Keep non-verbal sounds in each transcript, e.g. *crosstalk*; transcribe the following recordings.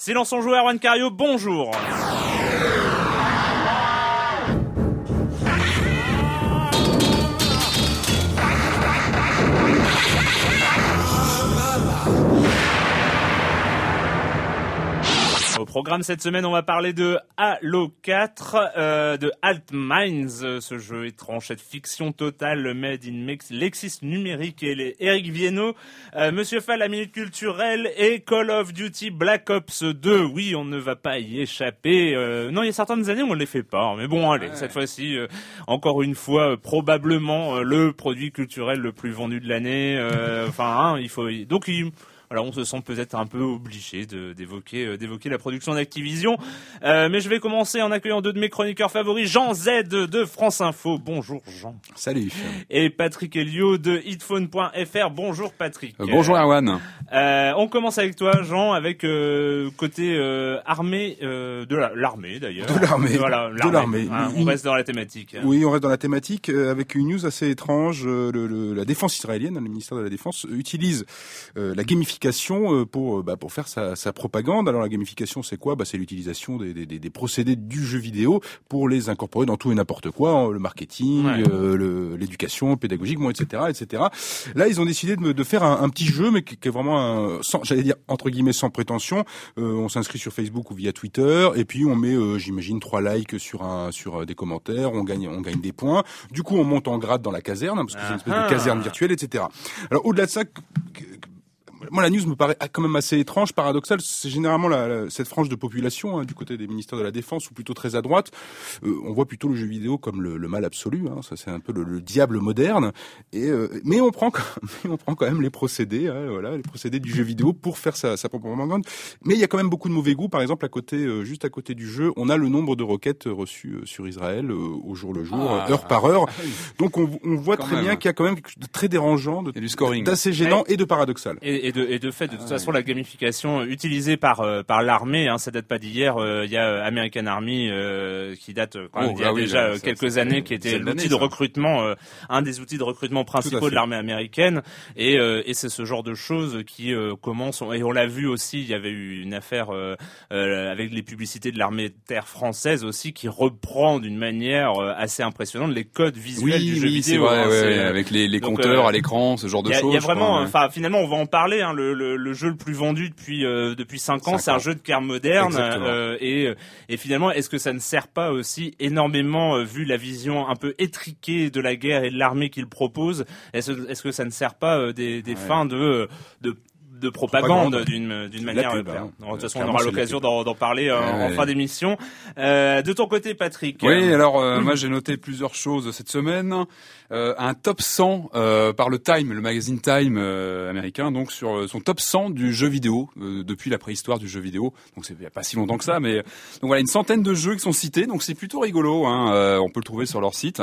Silence en joueur, Juan Cario, bonjour. Programme cette semaine, on va parler de Halo 4, euh, de Altminds, euh, ce jeu étrange, cette fiction totale made in Mex Lexis numérique et les Eric Viennot, euh, Monsieur Fall, la minute culturelle et Call of Duty Black Ops 2. Oui, on ne va pas y échapper. Euh, non, il y a certaines années où on ne les fait pas, mais bon, allez, cette fois-ci, euh, encore une fois, euh, probablement euh, le produit culturel le plus vendu de l'année. euh, *laughs* Enfin, hein, il faut donc il alors on se sent peut-être un peu obligé d'évoquer euh, d'évoquer la production d'Activision. Euh, mais je vais commencer en accueillant deux de mes chroniqueurs favoris, Jean Z de France Info. Bonjour Jean. Salut. Et Patrick Elio de hitphone.fr. Bonjour Patrick. Euh, bonjour Erwan. Euh, on commence avec toi Jean, avec euh, côté euh, armée euh, de la- l'armée d'ailleurs. De l'armée. Voilà, De l'armée. On reste dans la thématique. Oui, on reste dans la thématique euh, avec une news assez étrange. Euh, le- le- la défense israélienne, le ministère de la Défense, utilise euh, la gamification euh, pour euh, bah, pour faire sa, sa propagande. Alors la gamification, c'est quoi? Bah, C'est l'utilisation des, des, des- des procédés du jeu vidéo pour les incorporer dans tout et n'importe quoi, hein, le marketing, Ouais. euh, l'éducation pédagogique, bon, etc., etc. Là, ils ont décidé de, de faire un, un petit jeu, mais qui, qui est vraiment, j'allais dire entre guillemets sans prétention. Euh, on s'inscrit sur Facebook ou via Twitter, et puis on met, euh, j'imagine, trois likes sur un sur euh, des commentaires. On gagne on gagne des points. Du coup, on monte en grade dans la caserne, hein, parce que c'est une espèce Ah. de caserne virtuelle, etc. Alors au-delà de ça. Moi, la news me paraît quand même assez étrange, paradoxale. C'est généralement la, la- cette frange de population hein, du côté des ministères de la Défense, ou plutôt très à droite. Euh, on voit plutôt le jeu vidéo comme le, le mal absolu. Hein, ça, c'est un peu le, le diable moderne. Et euh, mais on prend, quand, *laughs* mais on prend quand même les procédés, hein, voilà, les procédés du jeu vidéo pour faire sa, sa propre propagande. Mais il y a quand même beaucoup de mauvais goût. Par exemple, à côté, euh, juste à côté du jeu, on a le nombre de requêtes reçues euh, sur Israël euh, au jour le jour, Ah. euh, heure par heure. Donc on, on voit très même. bien qu'il y a quand même quelque chose de très dérangeant, d'assez gênant et de paradoxal. Et, et de, et de fait, de toute Ah, façon, la gamification utilisée par euh, par l'armée, hein, ça date pas d'hier. euh, Il y a euh, American Army euh, qui date quand même Oh, d'il y a ah oui, déjà là, quelques ça- années, qui était l'outil de recrutement, un des outils de recrutement principaux de l'armée américaine. Et, euh, et c'est ce genre de choses qui euh, commencent. Et on l'a vu aussi. Il y avait eu une affaire euh, euh, avec les publicités de l'armée de terre française aussi, qui reprend d'une manière assez impressionnante les codes visuels du jeu oui, vidéo. vrai, hein, ouais, ouais, avec les, les donc, compteurs à l'écran, ce genre de il choses. il y a vraiment, enfin finalement on va en parler. Hein, le, le, le jeu le plus vendu depuis euh, depuis cinq ans, c'est un jeu de guerre moderne. Exactement. euh, et et finalement, est-ce que ça ne sert pas aussi énormément, euh, vu la vision un peu étriquée de la guerre et de l'armée qu'il propose, est-ce est-ce que ça ne sert pas euh, des, des Ouais. fins de de de propagande, d'une d'une manière pub, claire. hein. De toute façon, on aura l'occasion d'en parler euh, en fin d'émission. Euh, de ton côté, Patrick. Oui, euh, alors euh, *clears throat* moi j'ai noté plusieurs choses cette semaine. Euh, un top 100 euh, par le Time, le magazine Time euh, américain, donc sur euh, son top 100 du jeu vidéo euh, depuis la préhistoire du jeu vidéo. Donc c'est pas si longtemps que ça, mais donc voilà une centaine de jeux qui sont cités. Donc c'est plutôt rigolo. Hein, euh, on peut le trouver sur leur site.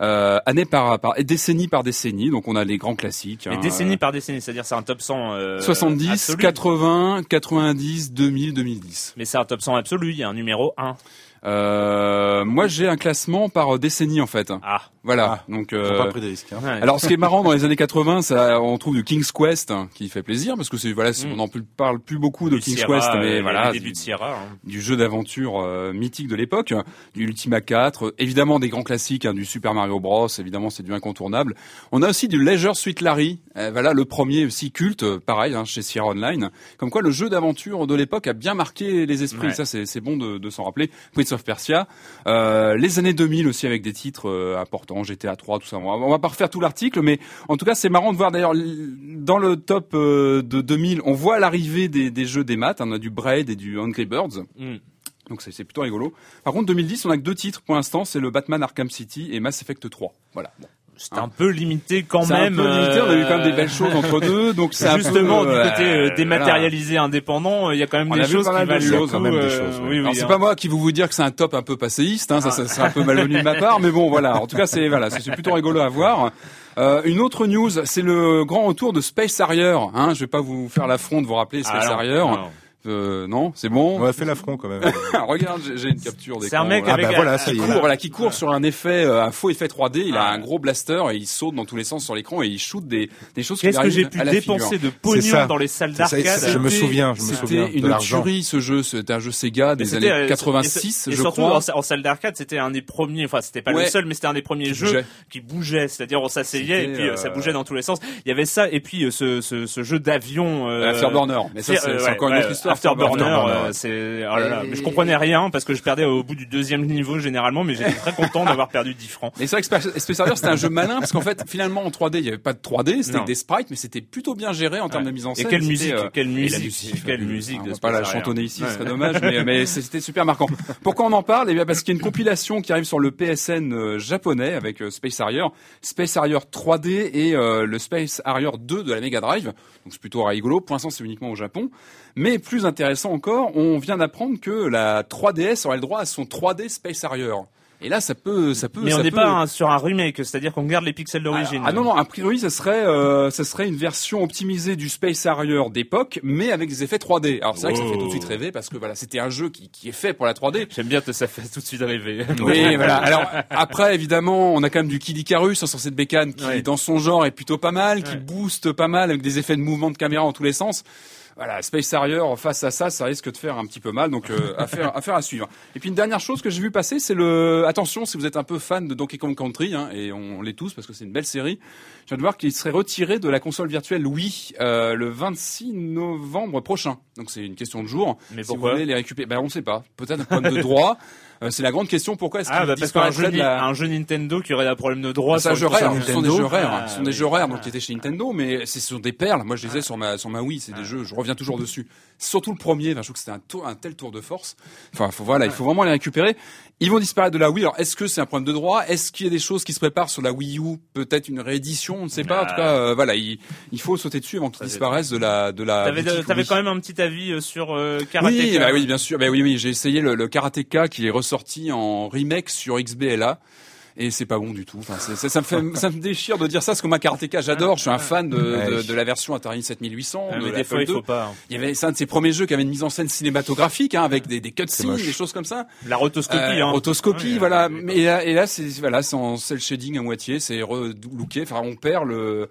Euh, année par, par et décennie par décennie. Donc on a les grands classiques. Et hein, décennie par décennie, c'est-à-dire c'est un top 100 euh, 70, absolu. 80, 90, 2000, 2010. Mais c'est un top 100 absolu, il y a un numéro 1. Euh, moi j'ai un classement par décennie en fait. Ah. Voilà. Donc Ils ont euh, pas pris de risques. Hein. Ouais. Alors, ce qui est marrant dans les *laughs* années 80, ça, on trouve du King's Quest hein, qui fait plaisir parce que c'est voilà, Mm. on n'en parle plus beaucoup de Du King's Sierra, Quest, mais euh, voilà, du, de Sierra. hein. du jeu d'aventure euh, mythique de l'époque, du Ultima 4, euh, évidemment des grands classiques, hein, du Super Mario Bros, évidemment c'est du incontournable. On a aussi du Leisure Suite Larry, euh, voilà le premier aussi culte, pareil hein, chez Sierra Online. Comme quoi le jeu d'aventure de l'époque a bien marqué les esprits, Ouais. ça c'est c'est bon de, de s'en rappeler. Prince of Persia, euh, les années 2000 aussi avec des titres euh, importants, GTA 3, tout ça. On va, pas refaire tout l'article, mais en tout cas c'est marrant de voir d'ailleurs dans le top euh, de 2000, on voit l'arrivée des, des jeux des maths. On a du Braid et du Angry Birds. Mm. Donc c'est c'est plutôt rigolo. Par contre 2010, on a que deux titres pour l'instant, c'est le Batman Arkham City et Mass Effect 3. Voilà. C'était un peu limité quand C'est même. un peu limité, on a eu quand même des euh, belles choses entre *laughs* deux, donc c'est un peu, Justement, du euh, côté euh, voilà. dématérialisé indépendant, il y a quand même On des choses qui valent choses, le quand coup. même des euh, choses, oui, oui, Alors c'est hein. pas moi qui vous vous dire que c'est un top un peu passéiste, hein, ça, ça serait un peu malvenu de ma part, mais bon voilà. En tout cas c'est *laughs* voilà, c'est c'est plutôt rigolo à voir. Euh, une autre news, c'est le grand retour de Space Harrier. Hein, je vais pas vous faire l'affront de vous rappeler Space Ah, Harrier. Euh, non, c'est bon. On a fait l'affront quand même. *laughs* Regarde, j'ai- une capture des C'est un mec avec bah un- voilà, qui court, voilà, qui court sur un effet, euh, un faux effet 3D. Il a Ah. un gros blaster et il saute dans tous les sens sur l'écran et il shoot des, des choses qui Qu'est-ce que j'ai pu dépenser de pognon ça. dans les salles d'arcade je me souviens, je me souviens C'était une tuerie ce jeu. C'était un jeu Sega des années euh, 86, et, et je surtout crois. en, en salle d'arcade, c'était un des premiers. Enfin, c'était pas Ouais. le seul, mais c'était un des premiers Qui jeux bougeait. qui bougeait. C'est-à-dire, on s'asseyait et puis euh, ça euh, bougeait dans tous les sens. Il y avait ça et puis euh, ce, jeu d'avion. Euh, Afterburner. Mais ça, c'est euh, encore une autre histoire. Afterburner, euh, c'est oh là là. Et- Mais je comprenais rien parce que je perdais au bout du deuxième niveau généralement, mais j'étais très content d'avoir perdu 10 francs. Mais c'est vrai que Space Harrier, c'était un jeu malin parce qu'en fait, finalement, en 3D, il y avait pas de 3D, c'était des sprites, mais c'était plutôt bien géré en termes Ouais. de mise en Et scène. quelle musique, euh, quelle et la musique, musique, quelle musique On va pas la chantonner ici, ce serait dommage, mais, c'était super marquant. Pourquoi on en parle? Eh bien, parce qu'il y a une compilation qui arrive sur le PSN euh, japonais avec Space Harrier, Space Harrier 3D et le Space Harrier 2 de la Mega Drive. Donc c'est plutôt rigolo. Pour l'instant, c'est uniquement au Japon. Mais plus intéressant encore, on vient d'apprendre que la 3DS aurait le droit à son 3D Space Harrier. Et là, ça peut, ça peut. Mais on n'est peut- pas un- sur un remake, c'est-à-dire qu'on garde les pixels d'origine. ah non non, a priori ça serait euh, ça serait une version optimisée du Space Harrier d'époque, mais avec des effets 3D. Alors c'est vrai que ça fait tout de suite rêver parce que voilà, c'était un jeu qui, qui est fait pour la 3D. J'aime bien que ça fait tout de suite rêver. Oui, *laughs* voilà. Alors après, évidemment, on a quand même du Kid Icarus sur cette bécane qui, Ouais. dans son genre, est plutôt pas mal, qui Ouais. booste pas mal avec des effets de mouvement de caméra en tous les sens. Voilà, Space Harrier face à ça, ça risque de faire un petit peu mal, donc euh, *laughs* affaire, affaire à suivre. Et puis une dernière chose que j'ai vu passer, c'est le attention si vous êtes un peu fan de Donkey Kong Country, hein, et on l'est tous parce que c'est une belle série. Je viens de voir qu'il serait retiré de la console virtuelle Wii euh, le 26 novembre prochain. Donc c'est une question de jour. Mais si pourquoi vous voulez les récupérer, ben on ne sait pas. Peut-être un problème de droit. *laughs* Euh, c'est la grande question. Pourquoi est-ce qu'il Ah, bah, disparaîtrait de la... un jeu Nintendo qui aurait un problème de droit C'est un jeu rare, ce sont des jeux rares, Ah, ce sont des oui. jeux rares donc Ah. qui étaient chez Nintendo, mais c'est sur des perles. Moi, je les ai sur ma sur ma Wii, c'est des jeux, je reviens toujours dessus. Surtout le premier, enfin, je trouve que c'était un tour, un tel tour de force. Enfin, faut voilà, il faut vraiment les récupérer. Ils vont disparaître de la Wii. Alors, est-ce que c'est un problème de droit? Est-ce qu'il y a des choses qui se préparent sur la Wii U? Peut-être une réédition, on ne sait pas. En tout cas, euh, voilà, il, il faut sauter dessus avant qu'ils disparaissent de la de la. T'avais, quand même un petit avis euh, sur euh, Karateka. Oui, bah oui, bien sûr. Bah oui, oui, j'ai essayé le, le Karateka qui est ressorti en remake sur XBLA. Et c'est pas bon du tout. Enfin, c'est- ça, ça me fait, ça me déchire de dire ça parce que moi Karateka j'adore. Je suis un fan de, de, de la version Atari 7800. Ah, de mais fois, il faut pas. hein. Il y avait c'est un de ses premiers jeux qui avait une mise en scène cinématographique, hein, avec des, des cutscenes, des choses comme ça. La rotoscopie, Euh, hein. Rotoscopie, Ouais, voilà. ouais, Mais et là, et là, c'est voilà, c'est en cel shading à moitié, c'est relooké. Enfin, on perd le.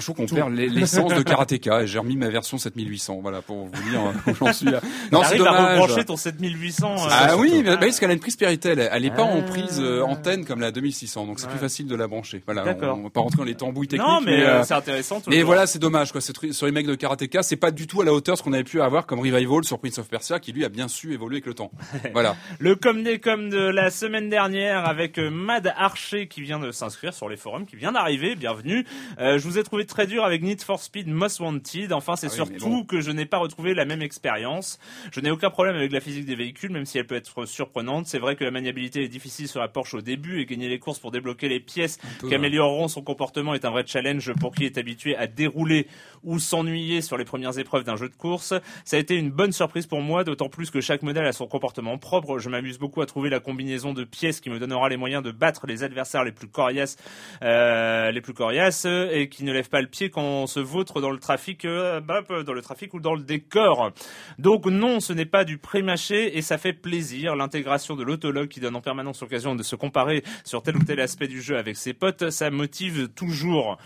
Je trouve qu'on perd l'e- l'essence *laughs* de Karateka et j'ai remis ma version 7800, voilà, pour vous dire euh, où j'en suis. là. Non, c'est T'arrives à dommage. rebrancher ton 7800. euh, Ah oui, mais, bah parce qu'elle a une prise Péritel. Elle est pas en Ah. prise euh, antenne comme la 2600, donc c'est plus facile de la brancher. Voilà, D'accord. on, on va pas rentrer dans les tambouilles techniques. Non, mais, euh, euh, c'est intéressant. mais voilà, c'est dommage quoi. Ce truc- Ce remake de Karateka, c'est pas du tout à la hauteur de ce qu'on avait pu avoir comme revival sur Prince of Persia, qui lui a bien su évoluer avec le temps. *laughs* Voilà. Le com des com de la semaine dernière avec euh, Mad Archer qui vient de s'inscrire sur les forums, qui vient d'arriver. Bienvenue. Euh, je vous ai trouvé trouvé très dur avec Need for Speed Most Wanted. Enfin, c'est Ah oui, surtout bon. que je n'ai pas retrouvé la même expérience. Je n'ai aucun problème avec la physique des véhicules, même si elle peut être surprenante. C'est vrai que la maniabilité est difficile sur la Porsche au début et gagner les courses pour débloquer les pièces peu, qui amélioreront son comportement est un vrai challenge pour qui est habitué à dérouler ou s'ennuyer sur les premières épreuves d'un jeu de course. Ça a été une bonne surprise pour moi, d'autant plus que chaque modèle a son comportement propre. Je m'amuse beaucoup à trouver la combinaison de pièces qui me donnera les moyens de battre les adversaires les plus coriaces, euh, les plus coriaces, et qui ne lèvent pas le pied quand on se vautre dans le trafic, euh, bah, dans le trafic ou dans le décor. Donc non, ce n'est pas du pré-mâché et ça fait plaisir. L'intégration de l'autologue qui donne en permanence l'occasion de se comparer sur tel ou tel aspect du jeu avec ses potes, ça motive toujours.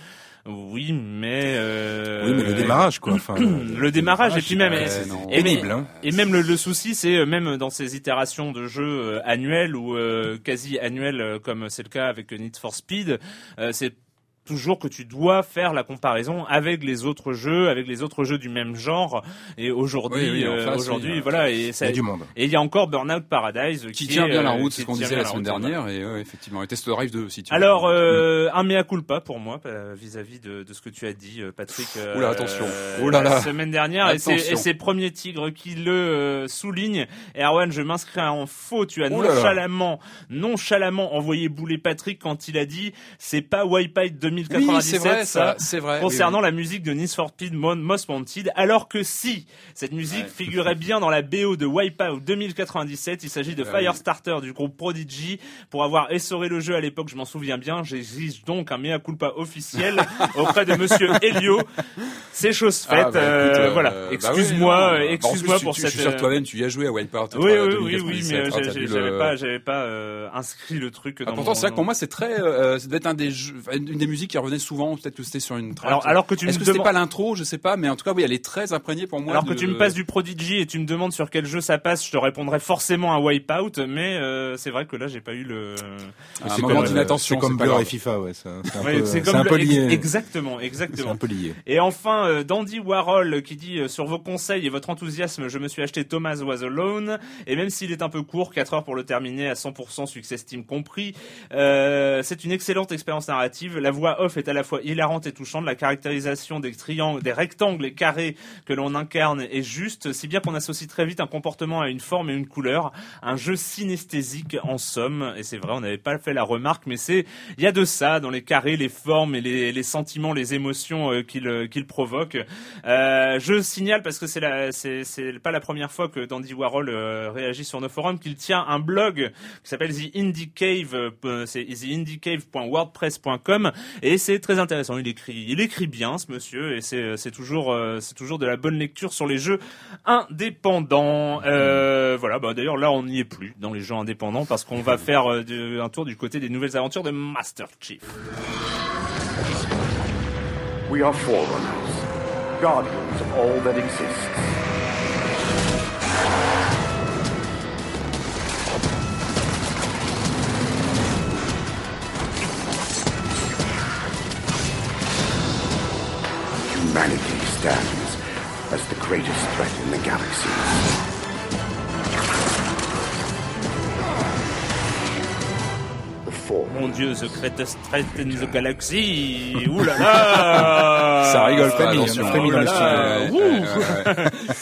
Oui, mais euh, Oui, mais le démarrage, quoi. Enfin, *clears throat* le démarrage et puis même Ouais, et- pénible, hein. même le, le souci c'est euh, même dans ces itérations de jeux euh, annuels ou euh, quasi annuels euh, comme c'est le cas avec Need for Speed euh, c'est toujours que tu dois faire la comparaison avec les autres jeux avec les autres jeux du même genre et aujourd'hui Oui, euh, aujourd'hui oui. voilà et il ça y a du monde. et il y a encore Burnout Paradise Qui qui, tient bien la euh, route, c'est ce qu'on disait la semaine route, dernière, et ouais, effectivement, et Test Drive 2 aussi. tu Alors, vois. euh, un mea culpa pour moi euh, vis-à-vis de, de ce que tu as dit, euh, Patrick. euh, Oula, attention. Oh là la semaine dernière, et c'est Attention. et c'est Premier Tigre qui le euh, souligne. Erwan, je m'inscris en faux. Tu as nonchalamment, nonchalamment envoyé bouler Patrick quand il a dit c'est pas Wipeout 2097 oui, c'est vrai, ça. ça, c'est vrai. Concernant oui, la musique de Need for Speed Mo- Most Wanted, alors que si cette musique Ouais. figurait bien dans la BO de Wipeout 2097, il s'agit de Ah oui. Firestarter du groupe Prodigy. Pour avoir essoré le jeu à l'époque, je m'en souviens bien, j'exige donc un mea culpa officiel *laughs* auprès de Monsieur Elio. C'est chose oui. faite. Ah, bah, écoute, euh, voilà. bah oui, excuse-moi, bah, excuse-moi pour tu- cette. Je suis sûr euh, toi-même, tu y as joué à Wipeout. oui, euh, oui, oui, oui, mais 2097, euh, hein, vu j'avais pas, pas euh, inscrit le truc. Ah, Dans pourtant, mon- c'est vrai que pour moi, c'est très, euh, ça devait être un des jeux, enfin, une des musiques qui revenait souvent. Peut-être que c'était sur une track. Alors, alors que tu Est-ce me que c'était demandes- pas l'intro? Je sais pas, mais en tout cas, oui, elle est très imprégnée pour moi. Alors que tu me passes du Prodigy et tu me demandes sur quel jeu ça passe, je te répondrai forcément à Wipeout, mais euh, c'est vrai que là j'ai pas eu le. un C'est moment comme, d'inattention. C'est comme Blur et. FIFA, ouais. C'est un c'est un Ouais, peu- comme un peu lié. Exactement, C'est exactement. un peu lié. Et enfin, euh, Dandy Warhol qui dit euh, sur vos conseils et votre enthousiasme, je me suis acheté Thomas Was Alone et même s'il est un peu court, 4 heures pour le terminer à 100% succès Steam compris, euh, c'est une excellente expérience narrative. La voix off est à la fois hilarante et touchante, la caractérisation des triangles, des rectangles et carrés que l'on incarne est juste, si bien qu'on associe très vite un comportement à une forme et une couleur, un jeu synesthésique en somme. Et c'est vrai, on n'avait pas fait la remarque, mais c'est il y a de ça dans les carrés, les formes et les, les sentiments, les émotions euh, qu'il euh, qu'il provoque. Euh, je signale parce que c'est la c'est c'est pas la première fois que Dandy Warhol euh, réagit sur nos forums qu'il tient un blog qui s'appelle The Indie Cave, euh, c'est theindiecave.wordpress.com et c'est très intéressant. Il écrit il écrit bien ce monsieur et c'est c'est toujours euh, c'est toujours de la bonne lecture sur les jeux indépendants. Euh, voilà, bah d'ailleurs là on n'y est plus dans les jeux indépendants parce qu'on va faire euh, de- un tour du côté des nouvelles aventures de Master Chief. We are forerunners, guardians of all that exists. Humanity stands as the greatest threat in the galaxy. Mon dieu, The Greatest Threat in the Galaxy. *laughs* Ouh là là. Ça rigole Ah, pas, frémit, attention. on a frémi Oh dans là le là, *laughs*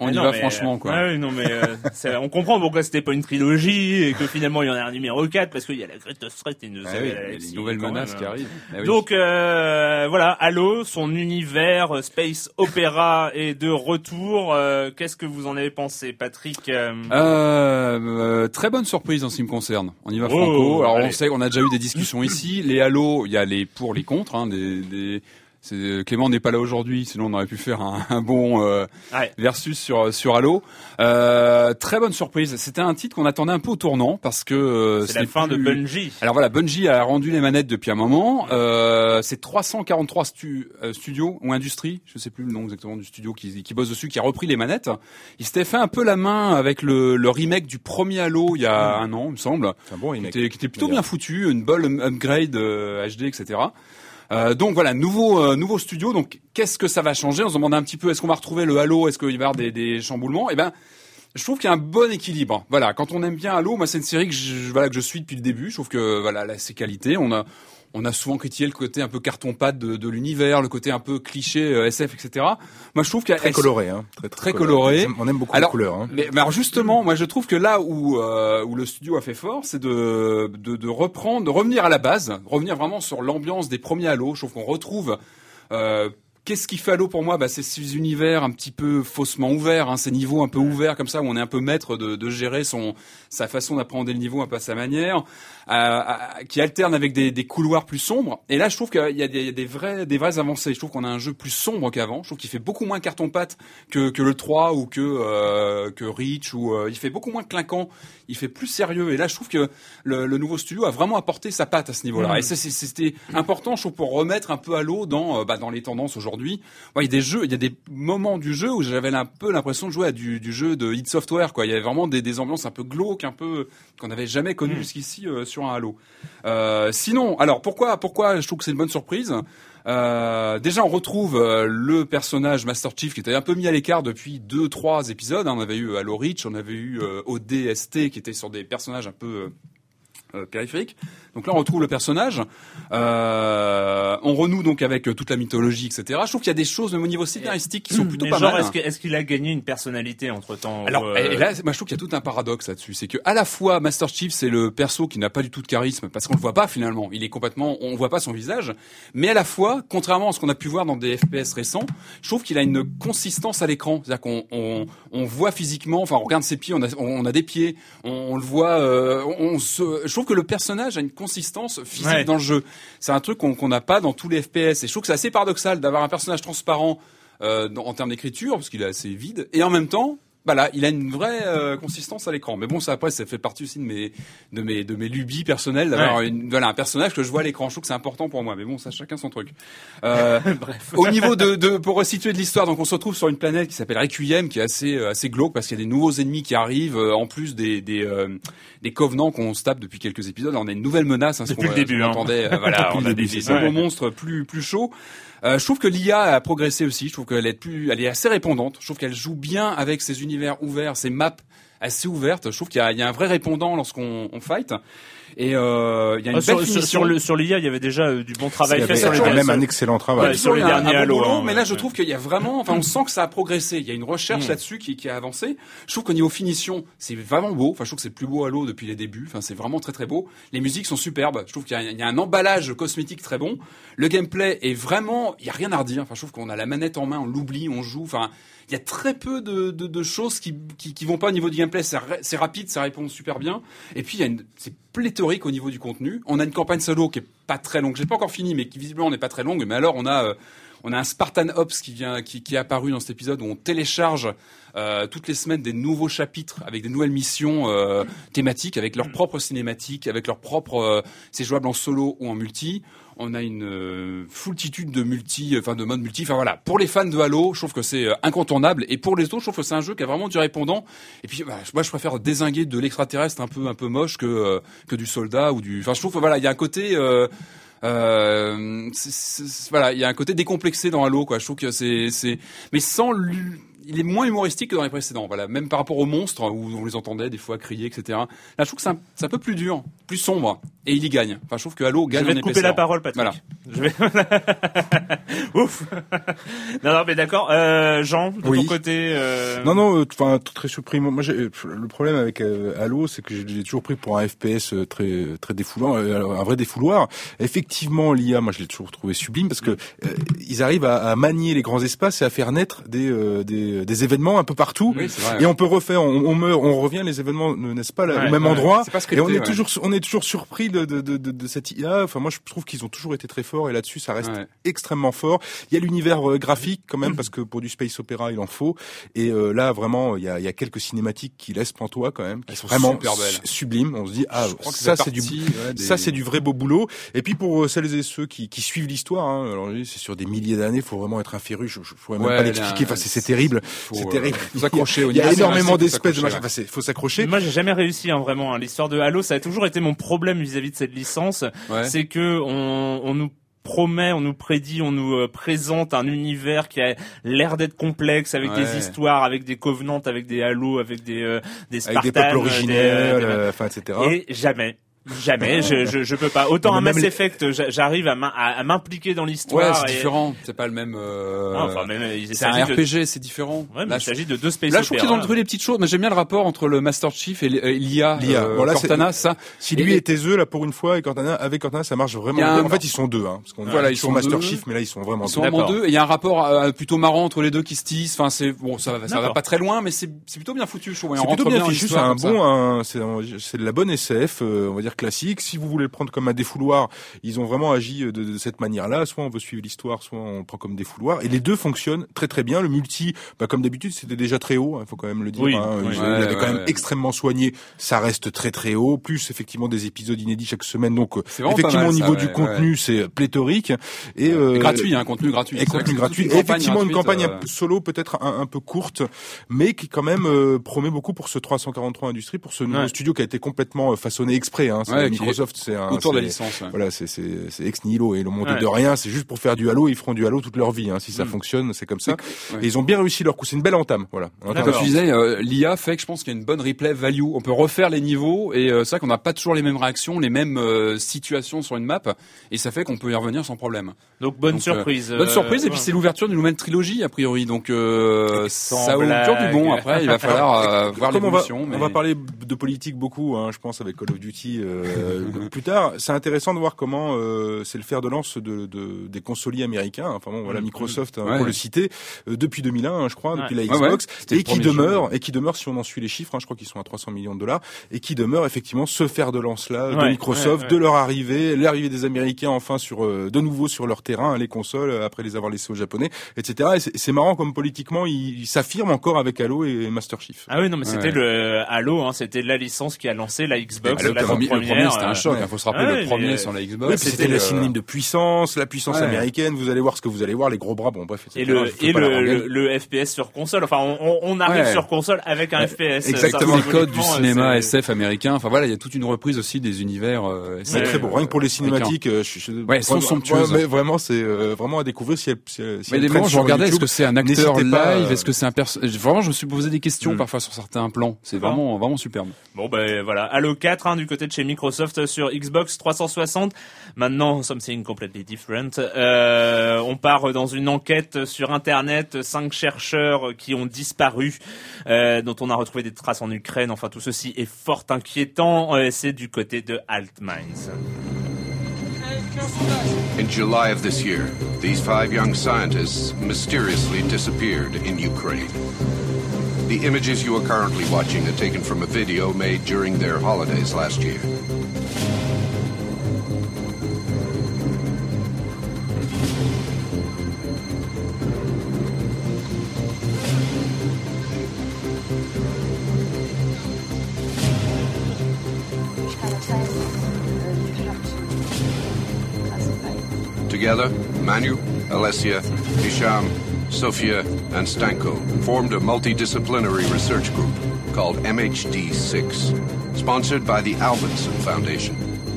On y non, va mais, franchement, quoi. euh, ouais, non, mais euh, *laughs* on comprend pourquoi c'était pas une trilogie et que finalement il y en a un numéro 4 parce qu'il y a la Greatest Threat in the Ah oui, quand menaces même, qui hein. arrivent. Ah oui. Donc euh, voilà, Halo, son univers euh, space opéra est de retour. Euh, Qu'est-ce que vous en avez pensé, Patrick euh, très bonne surprise en ce qui me concerne. On y va Oh, franco. Alors allez. on sait qu'on a déjà eu des discussions ici. Les Halo, il y a les pour, les contre. Hein, des, des- Clément n'est pas là aujourd'hui, sinon on aurait pu faire un, *laughs* un bon euh, Ouais. versus sur sur Halo. Euh, très bonne surprise. C'était un titre qu'on attendait un peu au tournant parce que euh, C'est ce la fin de Bungie. Alors voilà, Bungie a rendu les manettes depuis un moment. Euh, c'est 343 stu- euh, studios ou industries, je sais plus le nom exactement du studio qui, qui bosse dessus, qui a repris les manettes. Il s'était fait un peu la main avec le, le remake du premier Halo il y a un an, il me semble, C'est un bon qui remake. était, qui était plutôt bien foutu, une bonne upgrade euh, HD, etc. Euh, donc voilà, nouveau euh, nouveau studio. Donc qu'est-ce que ça va changer? On se demandait un petit peu, est-ce qu'on va retrouver le Halo? Est-ce qu'il va y avoir des, des chamboulements? Eh ben, je trouve qu'il y a un bon équilibre. Voilà, quand on aime bien Halo, moi c'est une série que je, voilà que je suis depuis le début. Je trouve que voilà, là, ses qualités, on a on a souvent critiqué le côté un peu carton-pâte de, de l'univers, le côté un peu cliché euh, SF, etc. Moi, je trouve qu'elle Très coloré, hein. Très, Très coloré. On aime beaucoup Alors, les couleurs. Hein. Mais, mais alors justement, moi je trouve que là où euh, où le studio a fait fort, c'est de, de de reprendre, de revenir à la base, revenir vraiment sur l'ambiance des premiers Halo. Je trouve qu'on retrouve euh, Qu'est-ce qui fait Halo pour moi? Bah, C'est ces univers un petit peu faussement ouverts, hein, ces niveaux un peu ouverts comme ça, où on est un peu maître de, de gérer son sa façon d'appréhender le niveau un peu à sa manière, euh, qui alterne avec des, des couloirs plus sombres. Et là, je trouve qu'il y a des, il y a des vrais des vraies avancées. Je trouve qu'on a un jeu plus sombre qu'avant. Je trouve qu'il fait beaucoup moins carton-pâte que, que le 3 ou que euh, que Reach, ou euh, il fait beaucoup moins clinquant. Il fait plus sérieux. Et là, je trouve que le, le nouveau studio a vraiment apporté sa patte à ce niveau-là. Et c'était important, je trouve, pour remettre un peu Halo dans euh, bah, dans les tendances aujourd'hui. Ouais, il y a des jeux, il y a des moments du jeu où j'avais un peu l'impression de jouer à du, du jeu de id Software. Quoi. Il y avait vraiment des, des ambiances un peu glauques, un peu qu'on n'avait jamais connues jusqu'ici euh, sur un Halo. Euh, sinon, alors pourquoi pourquoi je trouve que c'est une bonne surprise? Euh, déjà, on retrouve euh, le personnage Master Chief qui était un peu mis à l'écart depuis deux, trois épisodes. hein. On avait eu Halo Reach, on avait eu euh, ODST qui était sur des personnages un peu périphériques. Donc là, on retrouve le personnage. Euh, on renoue donc avec euh, toute la mythologie, etc. Je trouve qu'il y a des choses même au niveau scénaristique qui sont plutôt Mais pas genre, mal. est-ce que- est-ce qu'il a gagné une personnalité entre temps Alors, et là, moi, je trouve qu'il y a tout un paradoxe là-dessus. C'est que, à la fois, Master Chief, c'est le perso qui n'a pas du tout de charisme, parce qu'on le voit pas finalement. Il est complètement, on voit pas son visage. Mais à la fois, contrairement à ce qu'on a pu voir dans des FPS récents, je trouve qu'il a une consistance à l'écran. C'est-à-dire qu'on, on, on voit physiquement, enfin, on regarde ses pieds, on a, on a des pieds, on, on le voit, euh, on se, je trouve que le personnage a une consistance physique Ouais. dans le jeu. C'est un truc qu'on n'a pas dans tous les FPS. Et je trouve que c'est assez paradoxal d'avoir un personnage transparent, euh, en termes d'écriture, parce qu'il est assez vide, et en même temps, bah là, il a une vraie euh, consistance à l'écran. Mais bon, ça après, ça fait partie aussi de mes de mes de mes lubies personnelles d'avoir une voilà un personnage que je vois à l'écran. Je trouve que c'est important pour moi. Mais bon, ça chacun son truc. Euh, *laughs* Bref. au niveau de, de pour resituer de l'histoire, donc on se retrouve sur une planète qui s'appelle Requiem, qui est assez euh, assez glauque parce qu'il y a des nouveaux ennemis qui arrivent, euh, en plus des des euh, des covenants qu'on se tape depuis quelques épisodes. On a une nouvelle menace. Hein, Depuis le début, qu'on hein. entendait, euh, *laughs* voilà, on a des, des Ouais. monstres plus plus chauds. Euh, je trouve que l'IA a progressé aussi. Je trouve qu'elle est plus, elle est assez répondante. Je trouve qu'elle joue bien avec ses univers ouverts, ses maps assez ouvertes. Je trouve qu'il y a, il y a un vrai répondant lorsqu'on on fight. Et euh, il y a une Ah, sur, belle sur, sur le sur l'IA, il y avait déjà euh, du bon travail Il y fait avait sur les quand même un excellent travail. Ouais, sur les derniers Halo, bon hein, mais là je trouve qu'il y a vraiment, enfin on sent que ça a progressé. Il y a une recherche Mm. là-dessus qui, qui a avancé. Je trouve qu'au niveau finition, c'est vraiment beau. Enfin je trouve que c'est plus beau Halo depuis les débuts. Enfin c'est vraiment très très beau. Les musiques sont superbes. Je trouve qu'il y, a- il y a un emballage cosmétique très bon. Le gameplay est vraiment, il y a rien à redire. Enfin je trouve qu'on a la manette en main, on l'oublie, on joue. Enfin il y a très peu de, de, de choses qui, qui qui vont pas au niveau du gameplay. C'est ra- c'est rapide, ça répond super bien. Et puis c'est pléthorique au niveau du contenu. On a une campagne solo qui est pas très longue. J'ai pas encore fini, mais qui visiblement n'est pas très longue. Mais alors on a euh, on a un Spartan Ops qui vient, qui, qui est apparu dans cet épisode où on télécharge euh, toutes les semaines des nouveaux chapitres avec des nouvelles missions euh, thématiques, avec leurs propres cinématiques, avec leurs propres. euh, c'est jouable en solo ou en multi. On a une euh, foultitude de multi, enfin de mode multi. Enfin voilà, pour les fans de Halo, je trouve que c'est euh, incontournable. Et pour les autres, je trouve que c'est un jeu qui a vraiment du répondant. Et puis, bah, moi, je préfère désinguer de l'extraterrestre un peu un peu moche que euh, que du soldat ou du. Enfin, je trouve que voilà, il y a un côté. Euh, euh, voilà, il y a un côté décomplexé dans Halo, quoi. Je trouve que c'est, c'est, mais sans, il est moins humoristique que dans les précédents. Voilà, même par rapport aux monstres où on les entendait des fois crier, etc. Là, je trouve que c'est un, peu plus dur, plus sombre, et il y gagne. Enfin, je trouve que Halo Je gagne vais en te couper la parole, Patrick. Voilà. Je vais... *laughs* Ouf. *laughs* non, non, mais d'accord. Euh, Jean, de Oui. ton côté. Euh... Non, non, euh, enfin très surpris. Moi, j'ai- le problème avec euh, Halo, c'est que j'ai toujours pris pour un FPS euh, très très défoulant, euh, un vrai défouloir. Effectivement, l'IA, moi, je l'ai toujours trouvé sublime parce que euh, ils arrivent à, à manier les grands espaces et à faire naître des euh, des, des événements un peu partout. Oui, vrai. Et on peut refaire, on, on meurt, on revient, les événements, ne- n'est-ce pas, là, au même endroit. Et on est toujours, on est toujours surpris de, de, de, cette IA. Enfin, moi, je trouve qu'ils ont toujours été très forts et là-dessus, ça reste extrêmement fort. Il y a l'univers euh, graphique quand même parce que pour du space opéra, il en faut. Et euh, là, vraiment, il y a, il y a quelques cinématiques qui laissent pantois quand même, qui sont vraiment super belles. su- sublimes. On se dit ah ça c'est du partie, ouais, des- ça c'est du vrai beau boulot. Et puis pour euh, celles et ceux qui, qui suivent l'histoire, hein, alors c'est sur des milliers d'années, faut vraiment être un féru. Je, je pourrais même Ouais, pas l'expliquer. Enfin, c'est terrible. C'est euh, terrible. faut s'accrocher au Il y a énormément d'espèces de s'accrocher, machin. ouais. Enfin, c'est- faut s'accrocher. Moi, j'ai jamais réussi hein, vraiment. hein. L'histoire de Halo, ça a toujours été mon problème vis-à-vis de cette licence. Ouais. C'est que on, on nous promet, on nous prédit, on nous euh, présente un univers qui a l'air d'être complexe avec Ouais. des histoires, avec des covenants, avec des halos, avec des euh, des Avec des Spartans, peuples des, originels, euh, des- euh, enfin, etc. et jamais. Jamais, je, je, je peux pas. Autant un Mass Effect, j'a- j'arrive à m'im- à à m'impliquer dans Ouais, l'histoire. c'est et- différent. C'est pas le même. euh, enfin, même, il c'est un de- RPG, c'est différent. Ouais, mais Là, il s'agit de deux space Là, je trouve qu'ils ont trouvé les petites choses. Mais j'aime bien le rapport entre le Master Chief et euh, l'IA. L'IA. euh, Bon, là, c'est- Cortana, ça. Si lui Et- était eux là pour une fois et Cortana avec Cortana ça marche vraiment un- En fait ils sont deux hein parce qu'on Voilà, ils sont Master deux. Chief mais là ils sont vraiment Ils sont deux. vraiment D'accord. deux. Et il y a un rapport euh, plutôt marrant entre les deux qui se tissent. Enfin, c'est bon, ça, va- ça va pas très loin, mais c'est c'est plutôt bien foutu. Je trouve. C'est plutôt bien fichu, c'est un bon, c'est c'est de la bonne SF, euh, on va dire classique. Si vous voulez le prendre comme un défouloir, ils ont vraiment agi euh, de, de cette manière-là. Soit on veut suivre l'histoire, soit on le prend comme défouloir. Et les deux fonctionnent très très bien. Le multi, bah, comme d'habitude, c'était déjà très haut. Il faut quand même le dire. Oui, hein. oui. Ils- Ouais, il avait ouais, quand même extrêmement soigné. Ça reste très très haut. Plus effectivement des épisodes inédits chaque semaine. Donc euh, effectivement mal, au ça, niveau ouais, du contenu, c'est pléthorique. Et, euh, Et gratuit, un contenu gratuit. et contenu gratuit. Et effectivement, une campagne un euh, peu solo, peut-être un, un peu courte, mais qui quand même euh, promet beaucoup pour ce 343 Industries, pour ce nouveau Ouais. studio qui a été complètement façonné exprès. Hein. Ouais, Microsoft, c'est un autour de la c'est- licence. ouais. Voilà, c'est c'est c'est ex nihilo et monté Ouais. de rien. C'est juste pour faire du Halo. Ils feront du Halo toute leur vie. Hein. Si ça Mm. fonctionne, c'est comme ça. Ouais. Et ils ont bien réussi leur coup. C'est une belle entame. Voilà. En Comme tu disais, euh, l'IA fait que je pense qu'il y a une bonne replay value. On peut refaire les niveaux et euh, c'est vrai qu'on n'a pas toujours les mêmes réactions, les mêmes euh, situations sur une map et ça fait qu'on peut y revenir sans problème. Donc bonne Donc, euh, surprise. Bonne euh, surprise et puis ouais. c'est l'ouverture d'une nouvelle trilogie a priori donc euh, ça augure du bon. Après il va falloir euh, *laughs* voir Comme on va, l'évolution. mais- on va parler de politique beaucoup, hein, je pense, avec Call of Duty euh, plus tard. C'est intéressant de voir comment euh, c'est le fer de lance de, de- des consoliers américains. Enfin bon, voilà, Mm. Microsoft, hein, Ouais. pour le citer, euh, depuis 2001, hein, je crois, depuis la Ouais, ouais. Xbox, et qui demeure, jeu. et qui demeure, si on en suit les chiffres, hein, je crois qu'ils sont à 300 millions de dollars, et qui demeure effectivement ce fer de lance là de Microsoft, ouais, ouais. de leur arrivée, l'arrivée des Américains enfin sur euh, de nouveau sur leur terrain, hein, les consoles après les avoir laissées aux Japonais, etc. Et c'est- marrant comme politiquement ils il s'affirment encore avec Halo et Master Chief. Ah oui, non, mais c'était le Halo, hein, c'était la licence qui a lancé la Xbox, le, la premier, le premier, c'était euh, un choc. Il faut se rappeler ouais, le premier sur la Xbox. c'était la euh, synonyme de puissance, la puissance Ouais. américaine. Vous allez voir ce que vous allez voir, les gros bras, bon bref. etc. Et le, et le, le, le FPS sur console. Enfin, on, arrive Ouais. sur console avec un Ouais, FPS. Exactement Ça, les codes du cinéma euh, SF américain. Enfin voilà, il y a toute une reprise aussi des univers. Euh, C'est Ouais, très beau. ouais, Rien que pour les cinématiques, euh, Ouais, elles sont somptueuses. ouais, mais vraiment, c'est euh, vraiment à découvrir si Mais moments, je regardais, est-ce que c'est un acteur live euh, Est-ce que c'est un personnage Vraiment, je me suis posé des questions Mm. parfois sur certains plans. C'est vraiment, vraiment superbe. Bon ben voilà, Halo 4 hein, du côté de chez Microsoft sur Xbox 360. Maintenant, something completely different. Euh, on part dans une enquête sur Internet, cinq chercheurs qui ont disparu, euh, dont on a retrouvé des traces en Ukraine. Enfin, tout ceci est fort inquiétant. Euh, C'est du côté de Altminds. In July of this year, these five young scientists mysteriously disappeared in Ukraine. The images you are currently watching are taken from a video made during their holidays last year. Together, Manu, Alessia, Hisham, Sofia, and Stanko formed a multidisciplinary research group called MHD6, sponsored by the Alvinson Foundation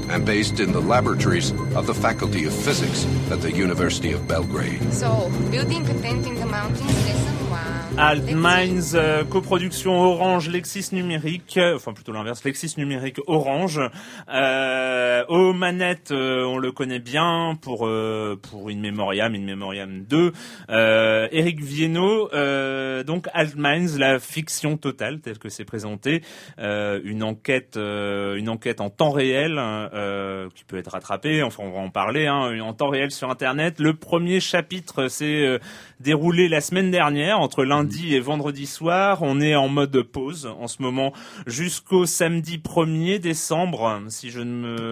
and based in the laboratories of the Faculty of Physics at the University of Belgrade. So, building content in the mountains, Altminds, euh, coproduction Orange, Lexis Numérique, euh, enfin plutôt l'inverse, Lexis Numérique Orange. Euh, aux euh, on le connaît bien pour euh, pour In Memoriam, In Memoriam 2. Euh, Eric Viennot, donc Altminds, la fiction totale telle que c'est présenté, une enquête, une enquête en temps réel euh, qui peut être rattrapée. Enfin, on va en parler hein, en temps réel sur Internet. Le premier chapitre euh, déroulé la semaine dernière entre lundi et vendredi soir. On est en mode pause en ce moment jusqu'au samedi 1er décembre, si je ne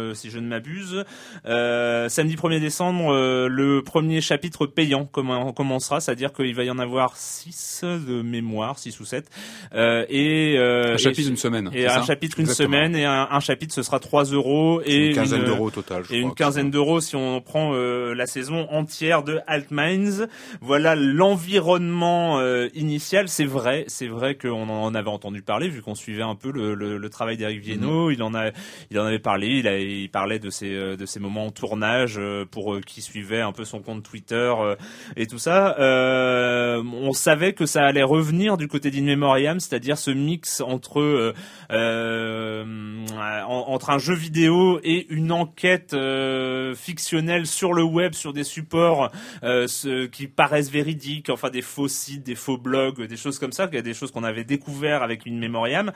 me, si je ne m'abuse. Euh, samedi 1er décembre, euh, le premier chapitre payant commen- commencera, c'est-à-dire qu'il va y en avoir 6 de mémoire, 6 ou 7. Euh, et, euh, Un chapitre et- d'une semaine. Et un ça chapitre une semaine et un, un chapitre ce sera 3 euros et une quinzaine une- d'euros au total. je et une quinzaine d'euros si on prend euh, la saison entière de Altminds. Voilà l'environnement euh, initiale, c'est vrai, c'est vrai qu'on en avait entendu parler vu qu'on suivait un peu le, le, le travail d'Eric Viennot. Il en a, il en avait parlé. Il, a, il parlait de ces euh, de ces moments en tournage euh, pour euh, qui suivait un peu son compte Twitter euh, et tout ça. Euh, on savait que ça allait revenir du côté d'In Memoriam, c'est-à-dire ce mix entre euh, euh, en- entre un jeu vidéo et une enquête euh, fictionnelle sur le web, sur des supports euh, ce- qui paraissent enfin des faux sites, des faux blogs, des choses comme ça, des choses qu'on avait découvert avec une Memoriam.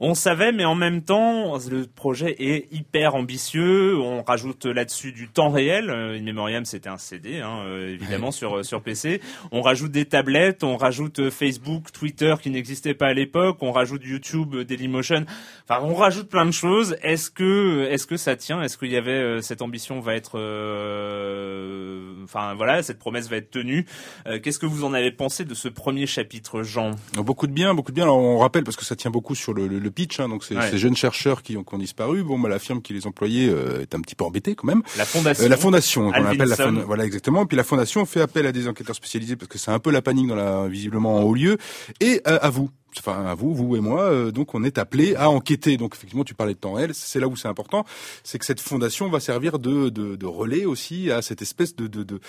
On savait, mais en même temps, le projet est hyper ambitieux. On rajoute là-dessus du temps réel. Euh, In Memoriam, c'était un CD, hein, euh, évidemment, sur, sur PC. On rajoute des tablettes, on rajoute euh, Facebook, Twitter qui n'existait pas à l'époque, on rajoute YouTube, euh, Dailymotion. Enfin, on rajoute plein de choses. Est-ce que, est-ce que ça tient? Est-ce qu'il y avait euh, cette ambition va être, euh, enfin voilà, cette promesse va être tenue? Euh, Qu'est-ce que vous en avez pensé de ce premier chapitre, Jean? Beaucoup de bien, beaucoup de bien. Alors, on rappelle parce que ça tient beaucoup sur le, le, le pitch. Hein, donc c'est Ouais. ces jeunes chercheurs qui ont, qui ont disparu. Bon, bah, la firme qui les employait euh, est un petit peu embêtée quand même. La fondation. Euh, la fondation, qu'on appelle la fond- voilà exactement. Et puis la fondation fait appel à des enquêteurs spécialisés parce que c'est un peu la panique dans la visiblement en haut lieu. Et euh, à vous, enfin à vous, vous et moi, euh, donc on est appelé à enquêter. Donc effectivement, tu parlais de temps réel, c'est là où c'est important, c'est que cette fondation va servir de, de, de relais aussi à cette espèce de de- de-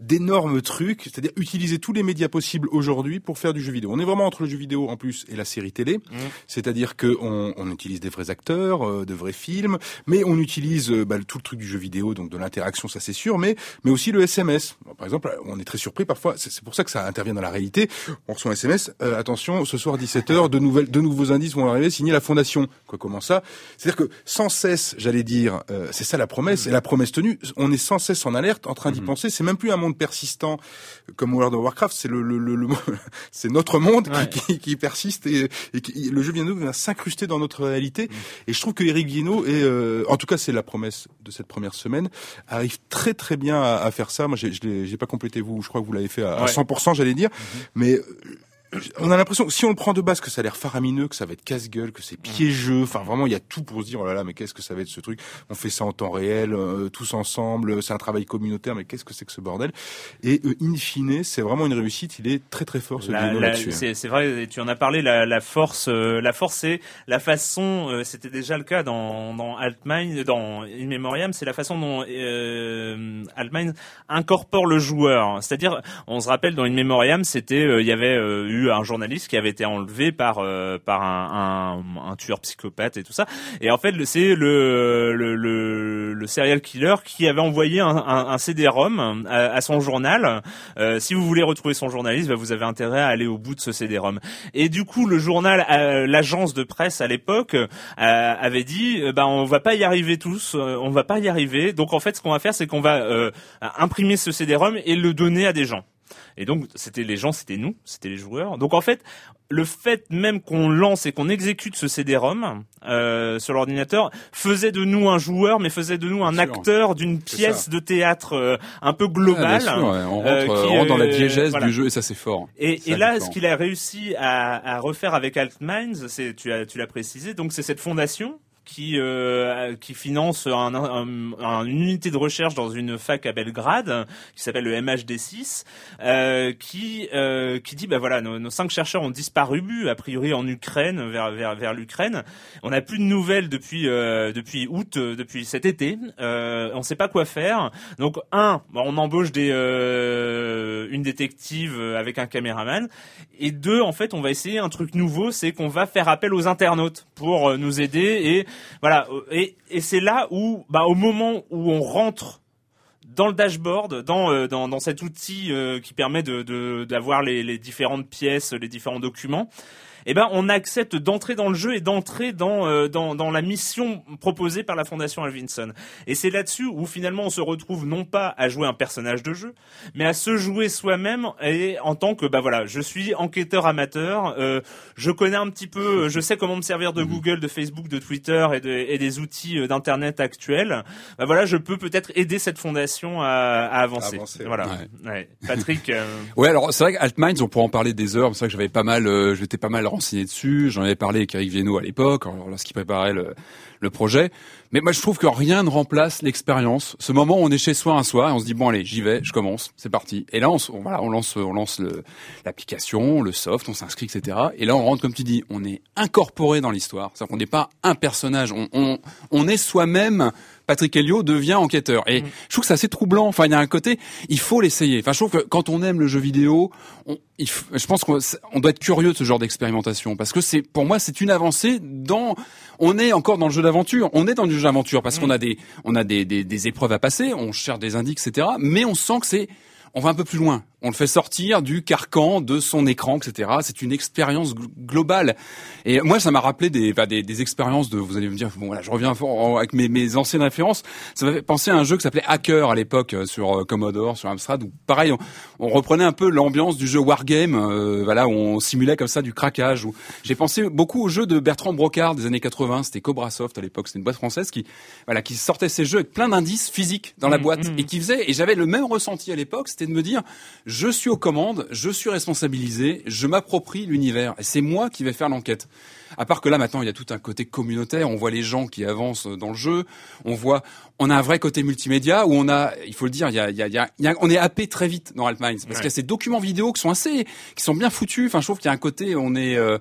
d'énorme truc, c'est-à-dire utiliser tous les médias possibles aujourd'hui pour faire du jeu vidéo. On est vraiment entre le jeu vidéo en plus et la série télé, c'est-à-dire que on, on utilise des vrais acteurs, euh, de vrais films, mais on utilise euh, bah, tout le truc du jeu vidéo, donc de l'interaction, ça c'est sûr, mais mais aussi le SMS. Bon, Par exemple, on est très surpris parfois, c'est pour ça que ça intervient dans la réalité. On reçoit un SMS, euh, attention, ce soir 17h, de nouvelles, de nouveaux indices vont arriver, signé la fondation. Quoi, comment ça? C'est-à-dire que sans cesse, j'allais dire, euh, c'est ça la promesse, et la promesse tenue, on est sans cesse en alerte, en train d'y penser. C'est même plus un monde persistant comme World of Warcraft, c'est le, le, le, le- *laughs* c'est notre monde Ouais. qui, qui, qui persiste et, et qui, le jeu vidéo vient s'incruster dans notre réalité. Et je trouve que Eric Guino est, euh, en tout cas, c'est la promesse de cette première semaine, arrive très très bien à, à faire ça. Moi, j'ai- je l'ai pas complété vous, je crois que vous l'avez fait à, à Ouais. 100%, j'allais dire, mais euh, on a l'impression que si on le prend de base que ça a l'air faramineux, que ça va être casse-gueule, que c'est piégeux, enfin vraiment il y a tout pour se dire oh là là mais qu'est-ce que ça va être ce truc? On fait ça en temps réel, euh, tous ensemble, c'est un travail communautaire, mais qu'est-ce que c'est que ce bordel? Et euh, in fine, c'est vraiment une réussite. Il est très très fort ce La- là-dessus. hein. c'est c'est vrai, tu en as parlé. La, la force, euh, la force, c'est la façon. euh, C'était déjà le cas dans dans Altmine, dans In Memoriam. C'est la façon dont euh, Altmine incorpore le joueur. C'est-à-dire, on se rappelle dans In Memoriam, c'était euh, il y avait euh, un journaliste qui avait été enlevé par euh, par un, un, un tueur psychopathe et tout ça. Et en fait, c'est le, le le le serial killer qui avait envoyé un, un, un CD-ROM à, son journal. Euh, si vous voulez retrouver son journaliste, bah, vous avez intérêt à aller au bout de ce CD-ROM. Et du coup, le journal, euh, l'agence de presse à l'époque euh, avait dit, euh, bah, on va pas y arriver tous, euh, on va pas y arriver. Donc en fait, ce qu'on va faire, c'est qu'on va imprimer ce CD-ROM et le donner à des gens. Et donc, c'était les gens, c'était nous, c'était les joueurs. Donc en fait, le fait même qu'on lance et qu'on exécute ce CD-ROM euh, sur l'ordinateur faisait de nous un joueur, mais faisait de nous un Bien acteur d'une pièce de théâtre euh, un peu Ah, globale. sûr, ouais. On rentre, euh, euh, qui, on rentre dans la euh, diégèse voilà. du jeu et ça c'est fort. Et, là, ce qu'il a réussi à, à refaire avec Altminds, c'est tu as tu l'as précisé, donc c'est cette fondation qui euh, qui finance un, un- un- une unité de recherche dans une fac à Belgrade qui s'appelle le MHD6 euh, qui euh, qui dit bah voilà nos, nos cinq chercheurs ont disparu a priori en Ukraine vers vers vers l'Ukraine. On n'a plus de nouvelles depuis euh, depuis août euh, depuis cet été. Euh, on sait pas quoi faire. Donc un bah, on embauche des une détective avec un caméraman. Et deux en fait on va essayer un truc nouveau c'est qu'on va faire appel aux internautes pour nous aider et voilà et, c'est là où bah au moment où on rentre dans le dashboard, dans euh, cet outil euh, qui permet d'avoir les différentes pièces, les différents documents, eh ben on accepte d'entrer dans le jeu et d'entrer dans, euh, dans dans la mission proposée par la Fondation Alvinson. Et c'est là-dessus où finalement on se retrouve non pas à jouer un personnage de jeu, mais à se jouer soi-même et en tant que bah voilà, je suis enquêteur amateur, euh, je connais un petit peu, je sais comment me servir de Google, de Facebook, de Twitter et, de, et des outils euh, d'internet actuels. Bah voilà, je peux peut-être aider cette fondation à, à avancer. avancer, ouais. voilà. Ouais. Patrick. euh, Ouais, alors c'est vrai qu'Altminds, on pourrait en parler des heures. C'est vrai que j'avais pas mal, euh, j'étais pas mal renseigné dessus, j'en avais parlé avec Eric Viennot à l'époque, lorsqu'il préparait le, le projet. Mais moi, je trouve que rien ne remplace l'expérience. Ce moment où on est chez soi un soir et on se dit bon allez, j'y vais, je commence, c'est parti. Et là, on, on voilà, on lance, on lance l'application, le, soft, on s'inscrit, etc. Et là, on rentre comme tu dis, on est incorporé dans l'histoire. C'est-à-dire qu'on n'est pas un personnage, on, on, on est soi-même Patrick Helio devient enquêteur. Et mm. je trouve que c'est assez troublant. Enfin, il y a un côté, il faut l'essayer. Enfin, je trouve que quand on aime le jeu vidéo, on, je pense qu'on doit être curieux de ce genre d'expérimentation parce que c'est, pour moi, c'est une avancée dans. On est encore dans le jeu d'aventure. On est dans du jeu d'aventure parce mm. qu'on a des, on a des, des, des épreuves à passer, on cherche des indices, etc. Mais on sent que c'est on va un peu plus loin. On le fait sortir du carcan de son écran, etc. C'est une expérience globale. Et moi, ça m'a rappelé des, des, des, expériences de. Vous allez me dire, bon voilà, je reviens avec mes, mes anciennes références. Ça m'a fait penser à un jeu qui s'appelait Hacker à l'époque euh, sur euh, Commodore, sur Amstrad, où pareil, on, reprenait un peu l'ambiance du jeu Wargame. Euh, voilà, où on simulait comme ça du craquage. J'ai pensé beaucoup au jeu de Bertrand Brocard des années 80. C'était Cobra Soft à l'époque. C'était une boîte française qui, voilà, qui sortait ces jeux avec plein d'indices physiques dans la mmh, boîte mmh. et qui faisait. Et j'avais le même ressenti à l'époque. C'était de me dire, je suis aux commandes, je suis responsabilisé, je m'approprie l'univers, et c'est moi qui vais faire l'enquête. À part que là maintenant il y a tout un côté communautaire, on voit les gens qui avancent dans le jeu, on voit, on a un vrai côté multimédia où on a, il faut le dire, il y a, il y a, il y a on est happé très vite dans Altminds parce qu'il y a ces documents vidéo qui sont assez, qui sont bien foutus. Enfin, je trouve qu'il y a un côté, on est euh,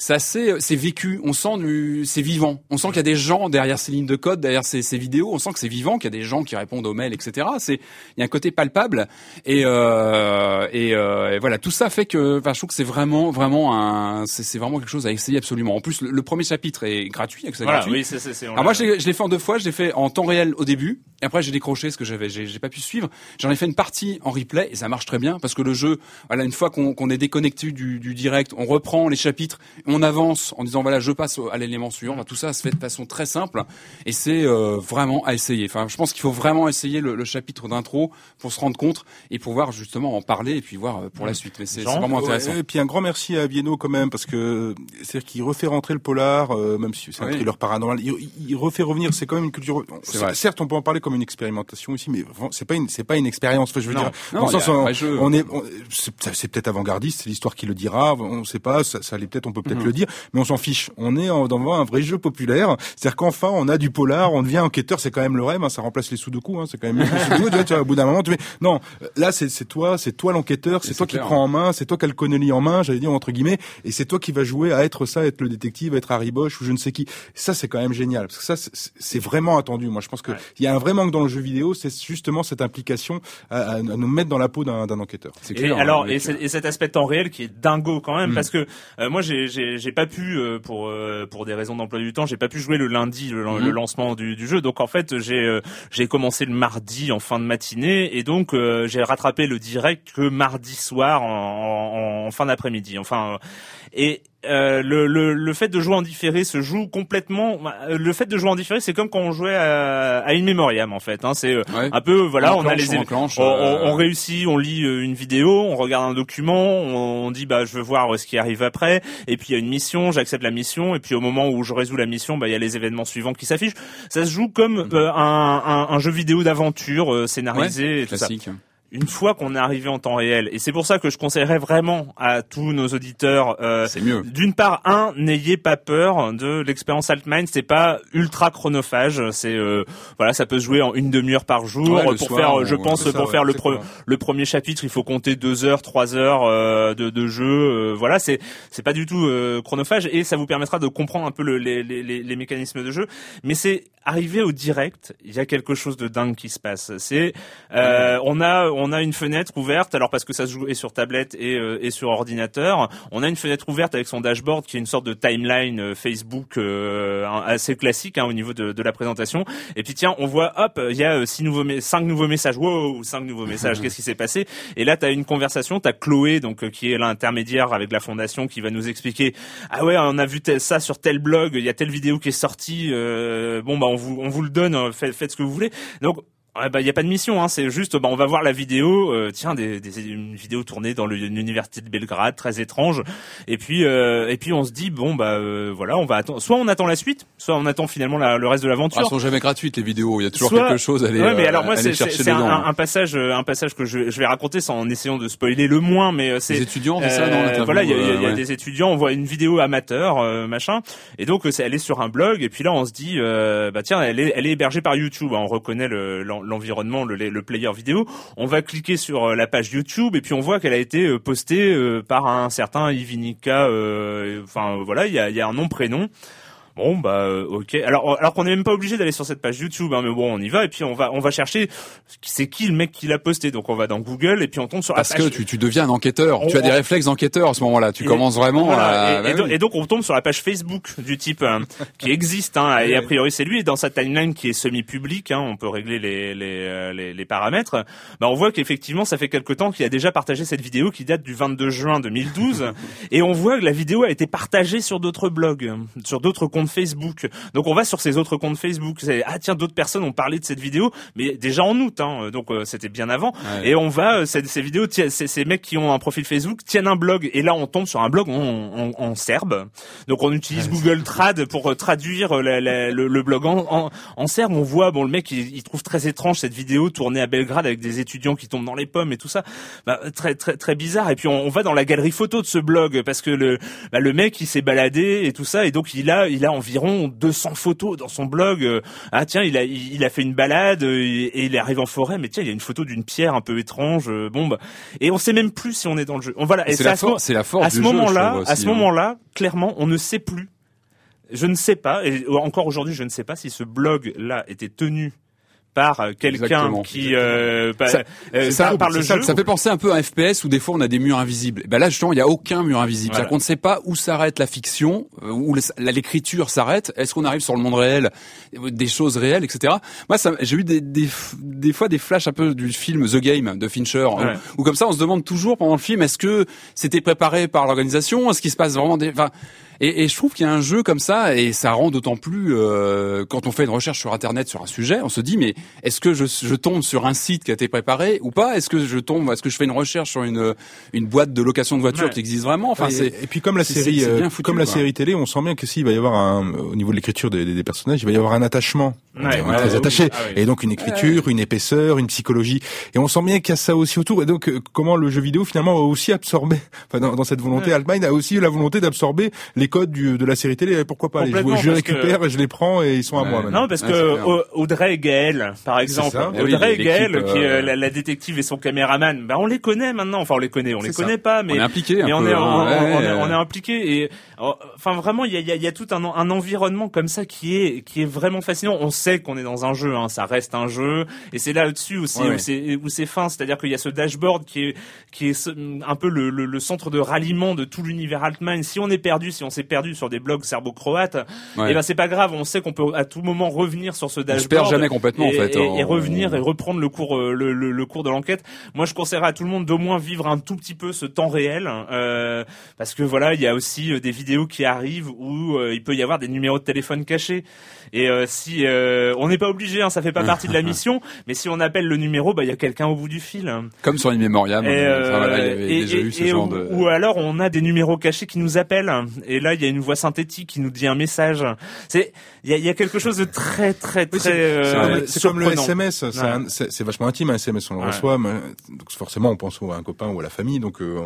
c'est assez, c'est vécu. On sent du, c'est vivant. On sent qu'il y a des gens derrière ces lignes de code, derrière ces, ces vidéos. On sent que c'est vivant, qu'il y a des gens qui répondent aux mails, etc. C'est, il y a un côté palpable. Et, euh, et, euh, et voilà, tout ça fait que, enfin, je trouve que c'est vraiment, vraiment un, c'est, vraiment quelque chose à essayer absolument. En plus, le, premier chapitre est gratuit, accès voilà, gratuit. Oui, c'est, c'est, Alors moi, je l'ai fait en deux fois. Je l'ai fait en temps réel au début, et après j'ai décroché parce que j'avais, j'ai, pas pu suivre. J'en ai fait une partie en replay et ça marche très bien parce que le jeu, voilà, une fois qu'on, qu'on est déconnecté du, du direct, on reprend les chapitres, on avance en disant voilà je passe à l'élément suivant. tout ça se fait de façon très simple et c'est euh, vraiment à essayer. Enfin, je pense qu'il faut vraiment essayer le, chapitre d'intro pour se rendre compte et pouvoir justement en parler et puis voir euh, pour la suite. Mais c'est vraiment intéressant. et puis un grand merci à Bieno quand même parce que c'est-à-dire qu'il refait rentrer le polar, euh, même si c'est un thriller paranormal, il, refait revenir. C'est quand même une culture. Certes, on peut en parler comme une expérimentation aussi, mais c'est pas une c'est pas une expérience. je veux dire, non, sens, on, est c'est peut-être avant-gardiste, c'est l'histoire qui le dira. On sait pas, ça, ça allait peut-être, on peut peut-être le dire, mais on s'en fiche. On est dans un vrai jeu populaire. C'est-à-dire qu'enfin, on a du polar, on devient enquêteur. C'est quand même le rêve. Hein, ça remplace les sudoku. Hein, c'est quand même les sudoku. tu vois, au bout d'un moment, tu non. Là, c'est toi, c'est toi l'enquêteur. C'est toi qui prends en main. C'est toi qui a le Connelly en main. J'allais dire entre guillemets. Et c'est toi qui va jouer à être ça, être le détective, être Harry Bosch ou je ne sais qui. Ça, c'est quand même génial. Parce que ça, c'est vraiment attendu. Moi, je pense que il y a un vrai manque dans le jeu vidéo. C'est justement cette implication à, nous mettre dans la peau d'un enquêteur. C'est clair. Et alors, hein, et, cet aspect temps réel qui est dingo quand même, mm. parce que euh, moi, j'ai pas pu euh, pour euh, pour des raisons d'emploi du temps, j'ai pas pu jouer le lundi le, mhm. lancement du, du, jeu. Donc en fait, j'ai euh, j'ai commencé le mardi en fin de matinée et donc j'ai rattrapé le direct que mardi soir en, en, en fin d'après-midi. Enfin et euh, le, le, le, fait de jouer en différé se joue complètement. Euh, le fait de jouer en différé, c'est comme quand on jouait à, à In Memoriam en fait. Hein, c'est euh, un peu voilà, on, a les on, on, réussit, on lit une vidéo, on regarde un document, on, dit bah je veux voir ce qui arrive après, et puis il y a une mission, j'accepte la mission, et puis au moment où je résous la mission, bah il y a les événements suivants qui s'affichent. Ça se joue comme mm. un, un, un, jeu vidéo d'aventure scénarisé et tout classique. ça une fois qu'on est arrivé en temps réel. Et c'est pour ça que je conseillerais vraiment à tous nos auditeurs. Euh, c'est mieux. D'une part, un, n'ayez pas peur de l'expérience Altmind. C'est pas ultra chronophage. C'est euh, voilà, ça peut se jouer en une demi-heure par jour. pour faire, je pense, pour faire le, le premier chapitre, il faut compter deux heures, trois heures euh, de, de, jeu. Euh, voilà, c'est c'est pas du tout euh, chronophage et ça vous permettra de comprendre un peu le, les, les, les mécanismes de jeu. Mais c'est arrivé au direct, il y a quelque chose de dingue qui se passe. C'est on a on a une fenêtre ouverte, alors parce que ça se joue et sur tablette et, euh, et sur ordinateur. On a une fenêtre ouverte avec son dashboard qui est une sorte de timeline euh, Facebook euh, assez classique hein, au niveau de, de, la présentation. Et puis tiens, on voit, hop, il y a six nouveaux, cinq nouveaux messages. Wow, cinq nouveaux messages. *laughs* Qu'est-ce qui s'est passé? Et là, tu as une conversation. Tu as Chloé, donc qui est l'intermédiaire avec la fondation, qui va nous expliquer. Ah ouais, on a vu ça sur tel blog. Il y a telle vidéo qui est sortie. bon bah on vous on vous le donne. Faites, faites ce que vous voulez. Donc Ouais, bah, il y a pas de mission, hein. C'est juste, bah, on va voir la vidéo, euh, tiens, des, des, une vidéo tournée dans l'université de Belgrade, très étrange. Et puis, euh, et puis on se dit, bon, bah, euh, voilà, on va attendre. Soit on attend la suite, soit on attend finalement la- le reste de Ah, l'aventure. elles sont jamais gratuites les vidéos. Il y a toujours Soit- quelque chose à aller, Ouais, mais euh, alors moi, aller c'est c'est un, dedans. un- un passage, euh, un passage que je, je vais raconter sans en essayant de spoiler le moins, mais euh, c'est Les étudiants, ça, euh, Voilà, il y a, il y a- il y a euh, ouais. des étudiants, on voit une vidéo amateur, euh, machin, et donc euh, elle est sur un blog, et puis là on se dit, euh, bah tiens, elle est, elle est hébergée par YouTube, hein, on reconnaît le- l'environnement, le, le player vidéo. On va cliquer sur euh, la page YouTube, et puis on voit qu'elle a été euh, postée euh, par un certain Ivinica. Enfin voilà, il y a, y a un nom prénom. Bon bah euh, ok. Alors alors qu'on n'est même pas obligé d'aller sur cette page YouTube, hein, mais bon on y va et puis on va on va chercher c'est qui le mec qui l'a posté. Donc on va dans Google et puis on tombe sur Parce la que page. tu, tu deviens un enquêteur. On- tu as des on- réflexes d'enquêteur à ce moment-là. Tu Et- commences vraiment voilà, à... et, bah et donc, oui. et donc, on tombe sur la page Facebook du type hein, qui existe hein, *laughs* et a priori c'est lui et dans sa timeline qui est semi-publique, hein, on peut régler les les, euh, les, les paramètres. Bah on voit qu'effectivement ça fait quelque temps qu'il a déjà partagé cette vidéo qui date du 22 juin 2012 *laughs* et on voit que la vidéo a été partagée sur d'autres blogs, sur d'autres comptes Facebook. Donc on va sur ces autres comptes Facebook. Ah tiens d'autres personnes ont parlé de cette vidéo, mais déjà en août, hein, donc euh, c'était bien avant. Ouais. Et on va euh, ces, ces vidéos, ces, ces mecs qui ont un profil Facebook tiennent un blog et là on tombe sur un blog en, en, en serbe. Donc on utilise Google Trad pour euh, traduire euh, la- la- le, le blog en, en, en serbe. On voit bon le mec il, il trouve très étrange cette vidéo tournée à Belgrade avec des étudiants qui tombent dans les pommes et tout ça. Bah, très très très bizarre. Et puis on, on va dans la galerie photo de ce blog parce que le bah, le mec il s'est baladé et tout ça et donc il a il a environ 200 photos dans son blog. Euh, Ah tiens il a il, a fait une balade euh, et, il arrive en forêt mais tiens il y a une photo d'une pierre un peu étrange. euh, Bon bah, et on sait même plus si on est dans le jeu. On voilà et C'est la à ce la force à ce moment-là, à ce hein. moment-là, clairement, on ne sait plus. Je ne sais pas, et encore aujourd'hui, je ne sais pas si ce blog-là était tenu par euh, quelqu'un qui euh, par, Ça- euh, ça, par, le ça, jeu. ça fait penser un peu à un FPS où des fois on a des murs invisibles. Ben là justement il y a aucun mur invisible. Voilà. Qu'on ne sait pas où s'arrête la fiction, euh, où l'écriture s'arrête. Est-ce qu'on arrive sur le monde réel, des choses réelles, etc. Moi j'ai eu des, des, des fois des flashs un peu du film The Game de Fincher, où- Ouais. où, comme ça on se demande toujours pendant le film est-ce que c'était préparé par l'organisation, est-ce qu'il se passe vraiment des, enfin, et, et je trouve qu'il y a un jeu comme ça et ça rend d'autant plus euh, quand on fait une recherche sur internet sur un sujet, on se dit mais est-ce que je, je tombe sur un site qui a été préparé ou pas? Est-ce que je tombe Est-ce que je fais une recherche sur une une boîte de location de voiture Ouais. qui existe vraiment? Enfin et, c'est et puis comme la série, euh, bien foutu, comme la quoi. série télé, on sent bien que s'il va y avoir un, au niveau de l'écriture des, des- des personnages, il va y avoir un attachement. Ouais, on est ouais, très oui. attaché. Ah oui. Et donc une écriture, une épaisseur, une psychologie. Et on sent bien qu'il y a ça aussi autour. Et donc euh, comment le jeu vidéo finalement a aussi absorbé, *laughs* enfin dans, dans cette volonté, Ouais. Altmine a aussi eu la volonté d'absorber les codes du, de la série télé. Et Pourquoi pas les jouer Je que- récupère, et je les prends et ils sont à Ouais. moi maintenant. Non, parce Ouais, que Audrey et Gaël, par exemple, ça. Eh oui, Audrey et Gaël, qui est euh, la, la détective et son caméraman, bah on les connaît maintenant. Enfin, on les connaît, on les ça. connaît pas, mais on est impliqué un mais on est, hein, on, ouais. on est, on est impliqué et enfin vraiment il y a, y a- y a tout un, un environnement comme ça qui est qui est vraiment fascinant. On sait qu'on est dans un jeu, hein, ça reste un jeu et c'est là-dessus aussi Ouais, où c'est où c'est fin, c'est-à-dire qu'il y a ce dashboard qui est qui est un peu le, le, le centre de ralliement de tout l'univers Altmine. Si on est perdu, si on s'est perdu sur des blogs serbo-croates, Ouais. et ben c'est pas grave, on sait qu'on peut à tout moment revenir sur ce On se dashboard perd jamais complètement et, fait. et- revenir et reprendre le cours euh, le, le, le cours de l'enquête. Moi, je conseillerais à tout le monde d'au moins vivre un tout petit peu ce temps réel, euh, parce que voilà, il y a aussi euh, des vidéos qui arrivent où il peut y avoir des numéros de téléphone cachés. Et euh, si euh, on n'est pas obligé, hein, ça fait pas partie de la *laughs* mission, mais si on appelle le numéro, bah il y a quelqu'un au bout du fil. Comme sur Inmemoriam. Et, euh, enfin, voilà, il y avait et- déjà et- eu ce et genre ou, de. ou alors on a des numéros cachés qui nous appellent et là il y a une voix synthétique qui nous dit un message. C'est il y a, il y a quelque chose de très très très Oui, c'est- euh, c'est comme- le. SMS, c'est Ouais. vachement intime un SMS, on le Ouais. reçoit, mais, donc forcément on pense au- à un copain ou à la famille, donc euh,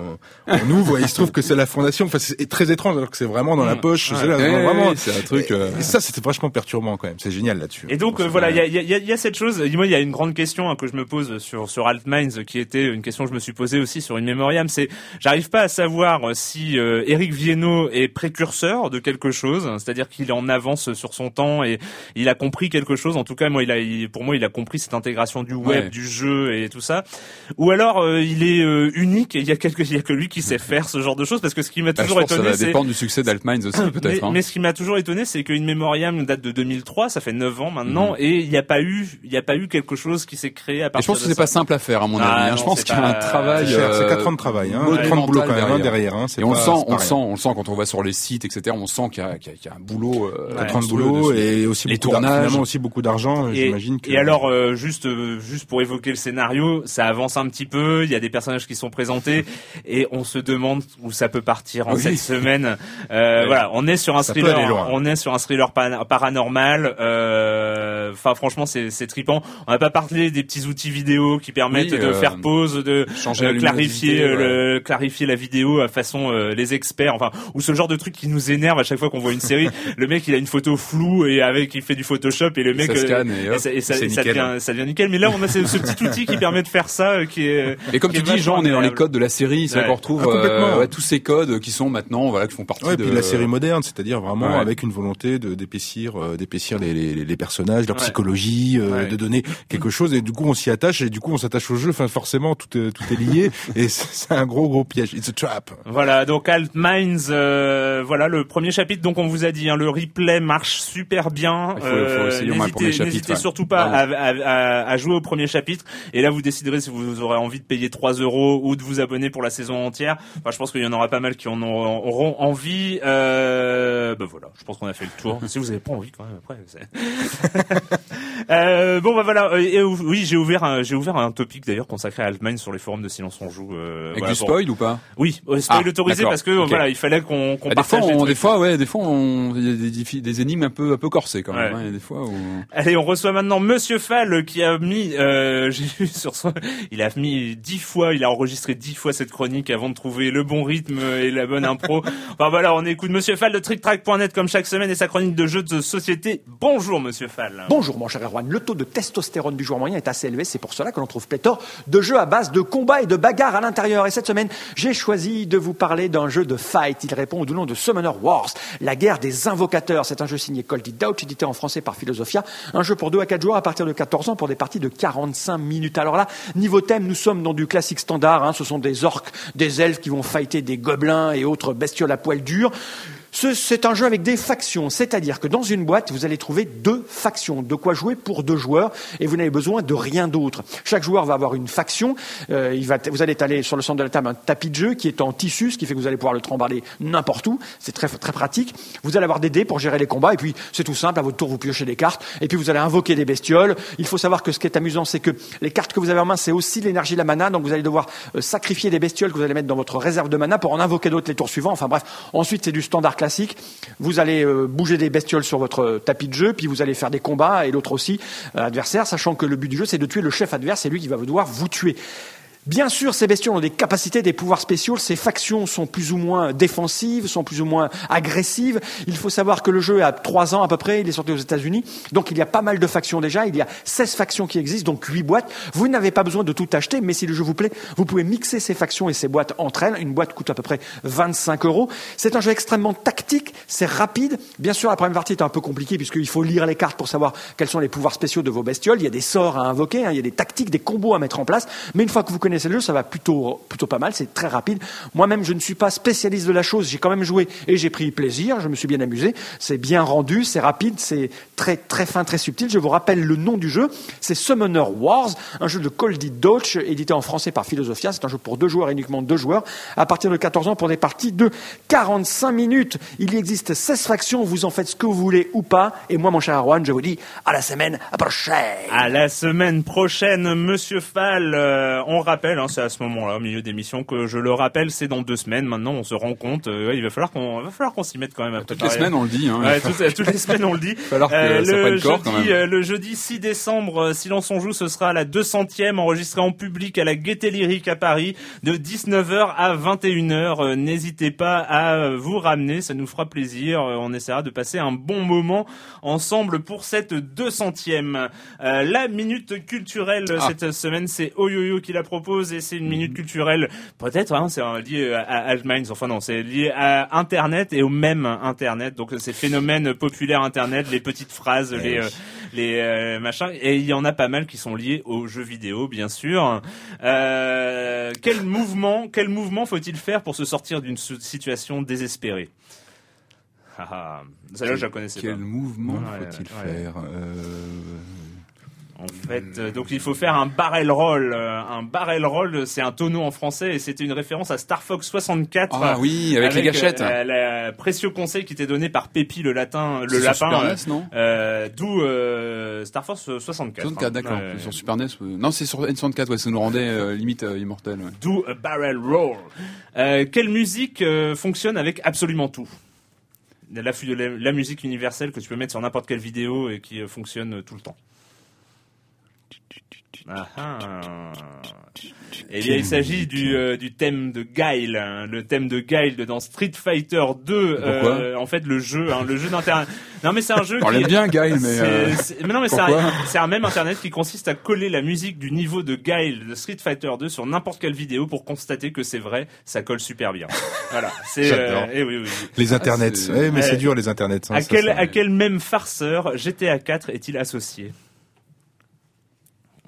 on, on ouvre et il se trouve que c'est la fondation, enfin c'est très étrange alors que c'est vraiment dans la poche, Ouais. c'est là, Ouais, vraiment. c'est un truc. euh, Et ça c'était vachement perturbant quand même, c'est génial là-dessus. Et donc euh, voilà, il y a, y, a, y a cette chose. Moi, il y a une grande question hein, que je me pose sur sur Altminds, qui était une question que je me suis posée aussi sur une mémoriam. C'est, j'arrive pas à savoir euh, si euh, Eric Viennot est précurseur de quelque chose, c'est-à-dire qu'il est en avance sur son temps et il a compris quelque chose. En tout cas, moi, il a, il- pour moi, il a compris cette intégration du web, Ouais. du jeu et tout ça. Ou alors, euh, il est euh, unique et il y a quelque, il y a que lui qui sait *laughs* faire ce genre de choses. Parce que ce qui m'a bah, je toujours que ça étonné, va dépendre du succès d'Altminds aussi *coughs* mais, peut-être. hein. mais ce qui m'a toujours étonné, c'est qu'une mémoriam date de 2003, ça fait 9 ans maintenant, Mhm. et il n'y a pas eu, il n'y a pas eu quelque chose qui s'est créé à Et partir je pense que de c'est ça. pas simple à faire à mon Ah, avis. hein. non, Je pense c'est qu'il y a un travail. C'est cher, c'est euh, 4 ans de travail, hein, monumental 4 ans de boulot quand même hein, derrière. derrière. Hein, c'est Et on le pas- sent, c'est on le sent, on le sent quand on va sur les sites, etc. On sent qu'il y a, y y un boulot. euh, 4 ans de monstrueux boulot dessus. et aussi Les tournages. finalement aussi beaucoup d'argent. Et- J'imagine. Et euh, alors, euh, juste, euh, juste pour évoquer le scénario, ça avance un petit peu. Il y a des personnages qui sont présentés et on se demande où ça peut partir en Oui. cette semaine. Euh, Ouais. Voilà, on est sur un thriller, on est sur un thriller pa- paranormal. Euh, Enfin, franchement, c'est trippant. On n'a pas parlé des petits outils vidéo qui permettent Oui, de euh, faire pause, de changer euh, la clarifier, le, clarifier la vidéo à façon euh, les experts. Enfin, ou ce genre de truc qui nous énerve à chaque fois qu'on voit une série. *laughs* le mec, il a une photo floue et avec, il fait du Photoshop et le mec Ça euh, scanne et hop, ça, et ça- c'est ça nickel. devient, ça devient nickel. Mais là, on a ce, ce petit outil qui permet de faire ça, euh, qui est. Et comme tu dis, Jean, on est dans les codes de la série, c'est Ouais. qu'on retrouve Ah, complètement. euh, ouais, tous ces codes qui sont maintenant, voilà, qui font partie Ouais, de puis la série moderne, c'est-à-dire vraiment Ouais. avec une volonté de d'épaissir, euh, d'épaissir les, les, les personnages, leur Ouais. psychologie, euh, Ouais. de donner quelque chose. Et du coup, on s'y attache et du coup, on s'attache au jeu. Enfin, forcément, tout est, tout est lié *laughs* et c'est un gros gros piège. It's a trap. Voilà, donc Alt Minds, euh, voilà le premier chapitre. Donc on vous a dit, hein, le replay marche super bien. Premier N'hésitez surtout pas à, à- à- jouer au premier chapitre. Et là, vous déciderez si vous aurez envie de payer 3 euros ou de vous abonner pour la saison entière. Enfin, je pense qu'il y en aura pas mal qui en auront, envie. Euh, ben voilà, je pense qu'on a fait le tour. *laughs* si vous avez pas envie, quand même, après. *laughs* Euh, bon bah voilà Euh, euh, oui j'ai ouvert un, j'ai ouvert un topic d'ailleurs consacré à Altmine sur les forums de Silence on joue euh, Avec voilà, du spoil ou pas oui, spoil Ah, autorisé parce que voilà, il fallait qu'on qu'on Ah, des fois, on, des fois, ouais, des fois, on, il y a des, énigmes un peu, un peu corsées quand même. Ouais. hein, des fois où... Allez, on reçoit maintenant Monsieur Fall qui a mis, *laughs* j'ai vu sur son, il a mis dix fois, il a enregistré dix fois cette chronique avant de trouver le bon rythme et la bonne impro. *laughs* enfin voilà, on écoute Monsieur Fall de TrickTrack.net comme chaque semaine et sa chronique de jeux de société. Bonjour Monsieur Fall. Bonjour mon cher Erwan, le taux de testostérone du joueur moyen est assez élevé, c'est pour cela que l'on trouve pléthore de jeux à base de combats et de bagarres à l'intérieur. Et cette semaine, j'ai choisi de vous parler d'un jeu de fight. Il répond au nom de Summoner Wars, la guerre des invocateurs. C'est un jeu signé Coldy Douch, édité en français par Philosophia. Un jeu pour 2 à 4 joueurs à partir de 14 ans pour des parties de 45 minutes. Alors là, niveau thème, nous sommes dans du classique standard. hein. Ce sont des orques, des elfes qui vont fighter des gobelins et autres bestioles à poil dur. Ce- C'est un jeu avec des factions, c'est-à-dire que dans une boîte, vous allez trouver deux factions, de quoi jouer pour deux joueurs, et vous n'avez besoin de rien d'autre. Chaque joueur va avoir une faction, euh, il va, vous allez étaler sur le centre de la table un tapis de jeu qui est en tissu, ce qui fait que vous allez pouvoir le tremballer n'importe où, c'est très, très pratique. Vous allez avoir des dés pour gérer les combats, et puis c'est tout simple, à votre tour vous piochez des cartes, et puis vous allez invoquer des bestioles. Il faut savoir que ce qui est amusant, c'est que les cartes que vous avez en main, c'est aussi l'énergie de la mana, donc vous allez devoir euh, sacrifier des bestioles que vous allez mettre dans votre réserve de mana pour en invoquer d'autres les tours suivants. Enfin bref, ensuite c'est du standard Vous allez euh, bouger des bestioles sur votre euh, tapis de jeu, puis vous allez faire des combats et l'autre aussi euh, adversaire, sachant que le but du jeu c'est de tuer le chef adverse, c'est lui qui va devoir vous tuer. Bien sûr, ces bestioles ont des capacités, des pouvoirs spéciaux. Ces factions sont plus ou moins défensives, sont plus ou moins agressives. Il faut savoir que le jeu a trois ans à peu près. Il est sorti aux États-Unis, donc il y a pas mal de factions déjà. Il y a 16 factions qui existent, donc 8 boîtes. Vous n'avez pas besoin de tout acheter, mais si le jeu vous plaît, vous pouvez mixer ces factions et ces boîtes entre elles. Une boîte coûte à peu près 25 euros. C'est un jeu extrêmement tactique, c'est rapide. Bien sûr, la première partie est un peu compliquée puisqu'il faut lire les cartes pour savoir quels sont les pouvoirs spéciaux de vos bestioles. Il y a des sorts à invoquer, hein, il y a des tactiques, des combos à mettre en place. Mais une fois que vous connaissez le jeu, ça va plutôt, plutôt pas mal, c'est très rapide. Moi-même, je ne suis pas spécialiste de la chose, j'ai quand même joué et j'ai pris plaisir, je me suis bien amusé. C'est bien rendu, c'est rapide, c'est très, très fin, très subtil. Je vous rappelle le nom du jeu, c'est Summoner Wars, un jeu de Coldy Dodge, édité en français par Philosophia. C'est un jeu pour deux joueurs, uniquement deux joueurs, à partir de 14 ans pour des parties de 45 minutes. Il existe 16 factions, vous en faites ce que vous voulez ou pas. Et moi, mon cher Arwan, je vous dis à la semaine prochaine. À la semaine prochaine, Monsieur Fall. Euh, on rappelle, hein, c'est à ce moment-là, au milieu d'émission, que je le rappelle, c'est dans deux semaines. Maintenant, on se rend compte. euh, ouais, il va falloir qu'on, va falloir qu'on s'y mette quand même. À Toutes les semaines, on le dit. Hein. Ouais, toutes, toutes les semaines, on le dit. *laughs* Que Euh, le, corps jeudi, même. euh, le jeudi 6 décembre, euh, Silence on joue, ce sera la 200e enregistrée en public à la Gaieté Lyrique à Paris de 19h à 21h. Euh, N'hésitez pas à vous ramener, ça nous fera plaisir. On essaiera de passer un bon moment ensemble pour cette 200e. Euh, la minute culturelle Ah. cette semaine, c'est Oyoyo qui la propose et c'est une minute culturelle, peut-être, hein, c'est euh, lié à, Altminds, enfin non, c'est lié à Internet et au même Internet, donc ces phénomènes populaires Internet, les petites phrases, les, euh, les euh, machins, et il y en a pas mal qui sont liés aux jeux vidéo, bien sûr. Euh, quel mouvement, quel mouvement faut-il faire pour se sortir d'une situation désespérée? Ah, ah, Celle-là, je la connaissais Quel pas. mouvement Ouais, faut-il ouais. faire euh... En fait, euh, donc il faut faire un barrel roll. Euh, un barrel roll, c'est un tonneau en français et c'était une référence à Star Fox 64. Ah oui, avec les gâchettes. Euh, la- précieux conseil qui était donné par Pépi le latin, le C'est sur lapin. Super euh, NES, non euh, D'où euh, Star Fox 64. 64, hein. d'accord. Sur Super NES. euh, Non, c'est sur N64, ouais, ça nous rendait euh, limite euh, immortel. Ouais. D'où a barrel roll. Euh, quelle musique euh, fonctionne avec absolument tout? La, fu- la, la musique universelle que tu peux mettre sur n'importe quelle vidéo et qui euh, fonctionne euh, tout le temps. Ah ah. Eh bien, il s'agit du, euh, du thème de Guile, hein, le thème de Guile dans Street Fighter 2. Pourquoi euh, en fait, le jeu, hein, le jeu d'internet. Non, mais c'est un jeu. On qui... l'aime bien, Guile, mais, euh, mais non, mais c'est un, même internet qui consiste à coller la musique du niveau de Guile de Street Fighter 2 sur n'importe quelle vidéo pour constater que c'est vrai, ça colle super bien. Voilà, c'est. Eh oui, oui. Les internets. c'est- Ouais, mais Eh. c'est dur les internets. hein, À quel, ça- à quel même farceur GTA 4 est-il associé?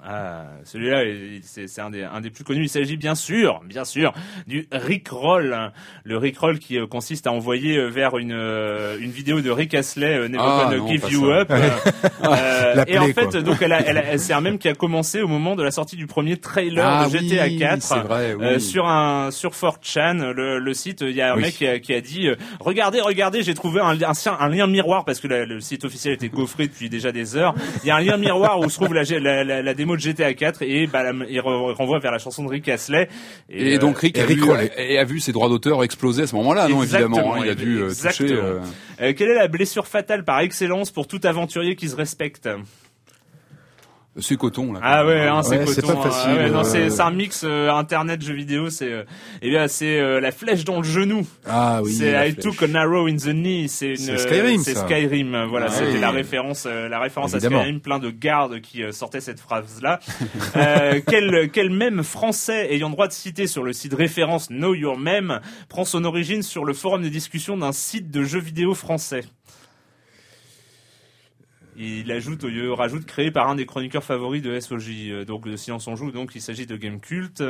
Ah, celui-là, il- c'est un des, un des plus connus. Il s'agit bien sûr, bien sûr, du Rickroll. hein. Le Rickroll qui euh, consiste à envoyer euh, vers une, euh, une vidéo de Rick Astley, Never Ah, Gonna non, Give You ça. Up. euh, *laughs* et en fait, quoi. donc, elle a, elle a- c'est un même qui a commencé au moment de la sortie du premier trailer Ah de GTA oui, 4. c'est vrai, oui. euh, sur un sur 4chan, le, le site, il y a un Oui. mec qui a, qui a dit regardez, regardez, j'ai trouvé un, un, un lien miroir parce que la- le site officiel était gaufré depuis déjà des heures. Il y a un lien miroir où se trouve la, la, la, la démo de GTA 4 et bah, il re- renvoie vers la chanson de Rick Astley. Et, euh, donc Rick, et a, Rick vu, Roll. et a vu ses droits d'auteur exploser à ce moment-là, non évidemment. hein, il a dû euh, toucher. euh, euh, quelle est la blessure fatale par excellence pour tout aventurier qui se respecte? C'est coton là. Ah ouais, hein, c'est Ouais, c'est coton. pas facile, Ah ouais, non, euh. c'est c'est un mix euh, internet jeux vidéo. C'est euh, eh bien c'est euh, la flèche dans le genou. Ah oui. c'est I flèche. took an arrow in the knee. C'est une. C'est Skyrim, C'est ça. Skyrim. euh, Voilà, Ah c'était oui. la référence, euh, la référence Évidemment. à Skyrim. Plein de gardes qui euh, sortaient cette phrase-là. *laughs* euh, quel quel même français ayant droit de citer sur le site référence Know Your Meme prend son origine sur le forum de discussion d'un site de jeux vidéo français? Il ajoute, il rajoute créé par un des chroniqueurs favoris de SOJ, euh, donc de Silence on joue, donc il s'agit de Game Cult.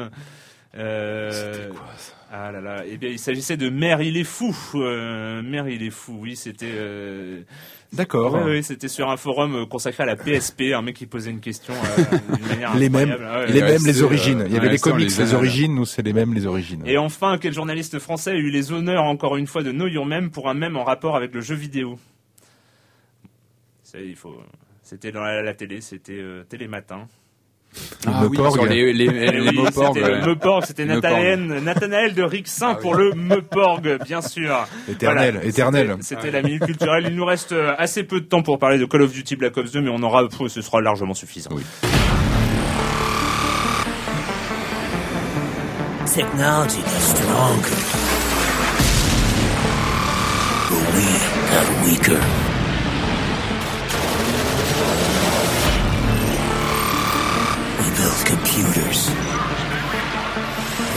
Euh, ah là là, eh bien il s'agissait de Mère il est fou. Euh, Mère il est fou, oui c'était. Euh, D'accord. ouais, ouais, c'était sur un forum consacré à la PSP, un mec qui posait une question euh, *laughs* Les mêmes. Ah ouais, les mêmes, les origines. Il y avait les ça, comics, les origines. Nous, c'est les mêmes, les origines. Et enfin, quel journaliste français a eu les honneurs encore une fois de Know Your Meme pour un mème en rapport avec le jeu vidéo? Ça, il faut. C'était dans la, la télé, c'était euh, Télématin. Ah oui, Meuporg. sur les, les, *laughs* oui, c'était ouais. le Meuporg, c'était Le Nathanaël, Nathanaël de Rixin Ah oui. pour le Meuporg, bien sûr. Éternel, Voilà, éternel. C'était la minute culturelle. Il nous reste euh, assez peu de temps pour parler de Call of Duty Black Ops 2, mais on aura, ce sera largement suffisant. Technology gets stronger. But we got weaker.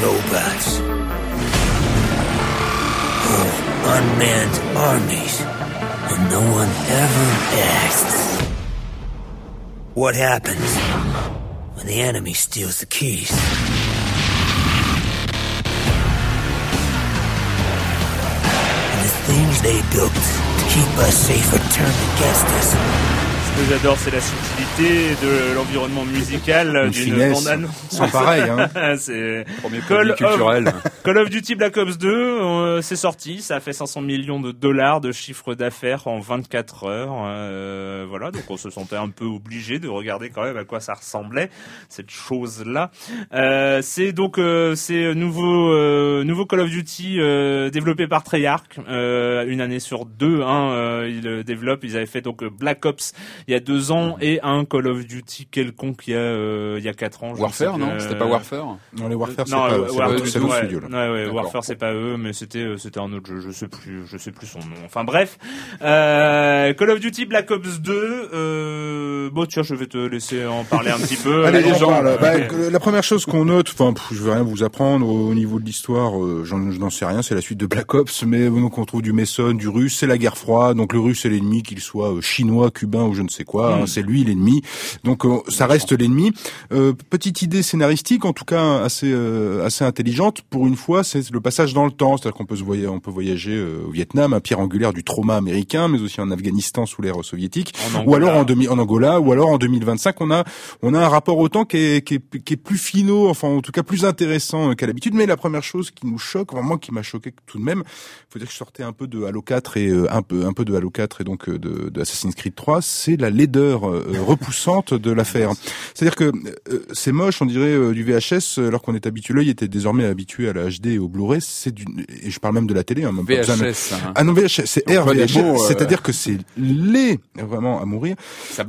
Robots, whole oh, unmanned armies, and no one ever asks what happens when the enemy steals the keys. And the things they built to keep us safe are turned against us. J'adore, c'est la subtilité de l'environnement musical Une d'une bande-annonce. sans pareil, hein. *laughs* c'est Premier Call culturel. of, Call of Duty Black Ops 2, euh, c'est sorti, ça a fait 500 millions de dollars de chiffre d'affaires en 24 heures. euh, voilà, donc on se sentait un peu obligé de regarder quand même à quoi ça ressemblait cette chose-là. Euh, c'est donc euh, c'est nouveau euh, nouveau Call of Duty euh, développé par Treyarch, euh, une année sur deux. Hein, euh, ils le développent. Ils avaient fait donc Black Ops il y a deux ans et un Call of Duty quelconque il y a euh, il y a quatre ans. sais Warfare, non euh, C'était pas Warfare Non, les Warfare, c'est non, pas, euh, c'est ouais, studio, là. ouais, ouais. Warfare c'est pas eux, mais c'était euh, c'était un autre jeu. Je sais plus, je sais plus son nom. Enfin bref, euh, Call of Duty Black Ops 2. Euh, bon tiens, je vais te laisser en parler un petit peu. Allez, Les on gens, parle. Bah, la première chose qu'on note, enfin, je vais rien vous apprendre au, au niveau de l'histoire, euh, je n'en sais rien, c'est la suite de Black Ops, mais donc on trouve du Mason, du russe, c'est la guerre froide, donc le russe est l'ennemi, qu'il soit euh, chinois, cubain ou je ne ne sais quoi. hein, c'est lui l'ennemi. Donc euh, ça reste l'ennemi. Euh, petite idée scénaristique, en tout cas assez euh, assez intelligente. Pour une fois, c'est le passage dans le temps. C'est-à-dire qu'on peut se voyager, on peut voyager euh, au Vietnam, un pierre angulaire du trauma américain, mais aussi en Afghanistan sous l'ère soviétique, ou alors en, demi, en Angola, ou alors en 2025, on a on a un rapport au temps qui est, qui est, qui est plus finaux, enfin en tout cas plus intéressant qu'à l'habitude. Mais la première chose qui nous choque, vraiment qui m'a choqué tout de même, faut dire que je sortais un peu de Halo 4 et euh, un peu un peu de Halo 4 et donc de, de Assassin's Creed 3, c'est la laideur euh, repoussante de l'affaire. C'est-à-dire que euh, c'est moche, on dirait euh, du VHS, euh, alors qu'on est habitué, l'œil était désormais habitué à la HD et au Blu-ray. C'est du, et je parle même de la télé, hein, même pas besoin de- VHS. hein. ah non, VHS, c'est RVHS, euh, c'est-à-dire que c'est laid, vraiment à mourir.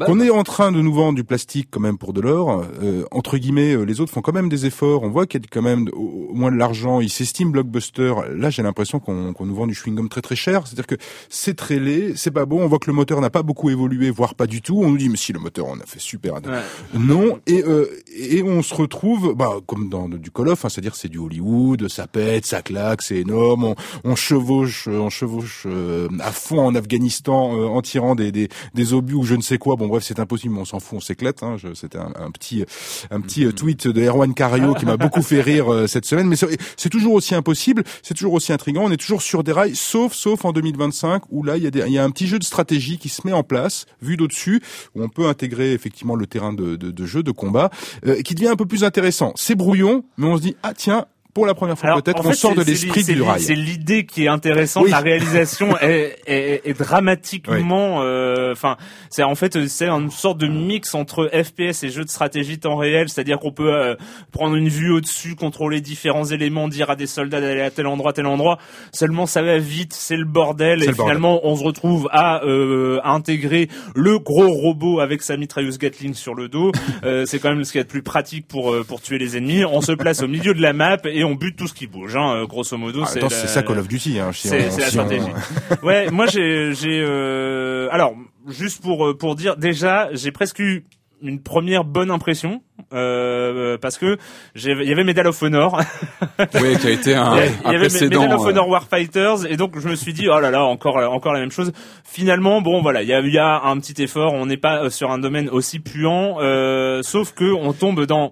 Qu'on est en train de nous vendre du plastique quand même pour de l'or, euh, entre guillemets, euh, les autres font quand même des efforts. On voit qu'il y a quand même au, moins de l'argent. Ils s'estiment blockbuster. Là, j'ai l'impression qu'on qu'on nous vend du chewing-gum très très cher. C'est-à-dire que c'est très laid, c'est pas bon. On voit que le moteur n'a pas beaucoup évolué, voire pas du tout. On nous dit mais si le moteur, on a fait super. Non, et euh, et on se retrouve, bah comme dans du Call of, hein, c'est-à-dire c'est du Hollywood, ça pète, ça claque, c'est énorme. On, on chevauche, on chevauche euh, à fond en Afghanistan euh, en tirant des, des des obus ou je ne sais quoi. Bon bref, c'est impossible, mais on s'en fout, on s'éclate. Hein. C'était un, un petit un petit euh, tweet de Erwan Cario qui m'a beaucoup fait rire euh, cette semaine. Mais c'est toujours aussi impossible, c'est toujours aussi intrigant. On est toujours sur des rails, sauf sauf en 2025 où là il y a des, il y a un petit jeu de stratégie qui se met en place, vu où on peut intégrer effectivement le terrain de, de, de jeu, de combat, euh, qui devient un peu plus intéressant. C'est brouillon, mais on se dit ah tiens. Pour la première fois, peut-être, on fait, sort de l'esprit du rail. C'est l'idée qui est intéressante. Oui. La réalisation *laughs* est, est, est dramatiquement. euh, Enfin, c'est en fait c'est une sorte de mix entre FPS et jeux de stratégie temps réel. C'est-à-dire qu'on peut euh, prendre une vue au-dessus, contrôler différents éléments, dire à des soldats d'aller à tel endroit, tel endroit. Seulement, ça va vite, c'est le bordel. Et le bordel. finalement, on se retrouve à, euh, à intégrer le gros robot avec sa mitrailleuse Gatling sur le dos. *laughs* Euh, c'est quand même ce qu'il y a de plus pratique pour pour tuer les ennemis. On se place au milieu de la map et on bute tout ce qui bouge. Hein, euh, grosso modo, Ah, c'est ça Call of Duty. Hein, si c'est la on- stratégie. *laughs* ouais, moi j'ai euh, alors juste pour euh, pour dire déjà j'ai presque eu une première bonne impression euh, parce que il y avait Medal of Honor *laughs* Oui, qui a été un, il y avait. Medal of Honor Warfighters et donc je me suis dit oh là là encore encore la même chose. Finalement bon voilà il y a, y a un petit effort. On n'est pas sur un domaine aussi puant, euh, sauf que on tombe dans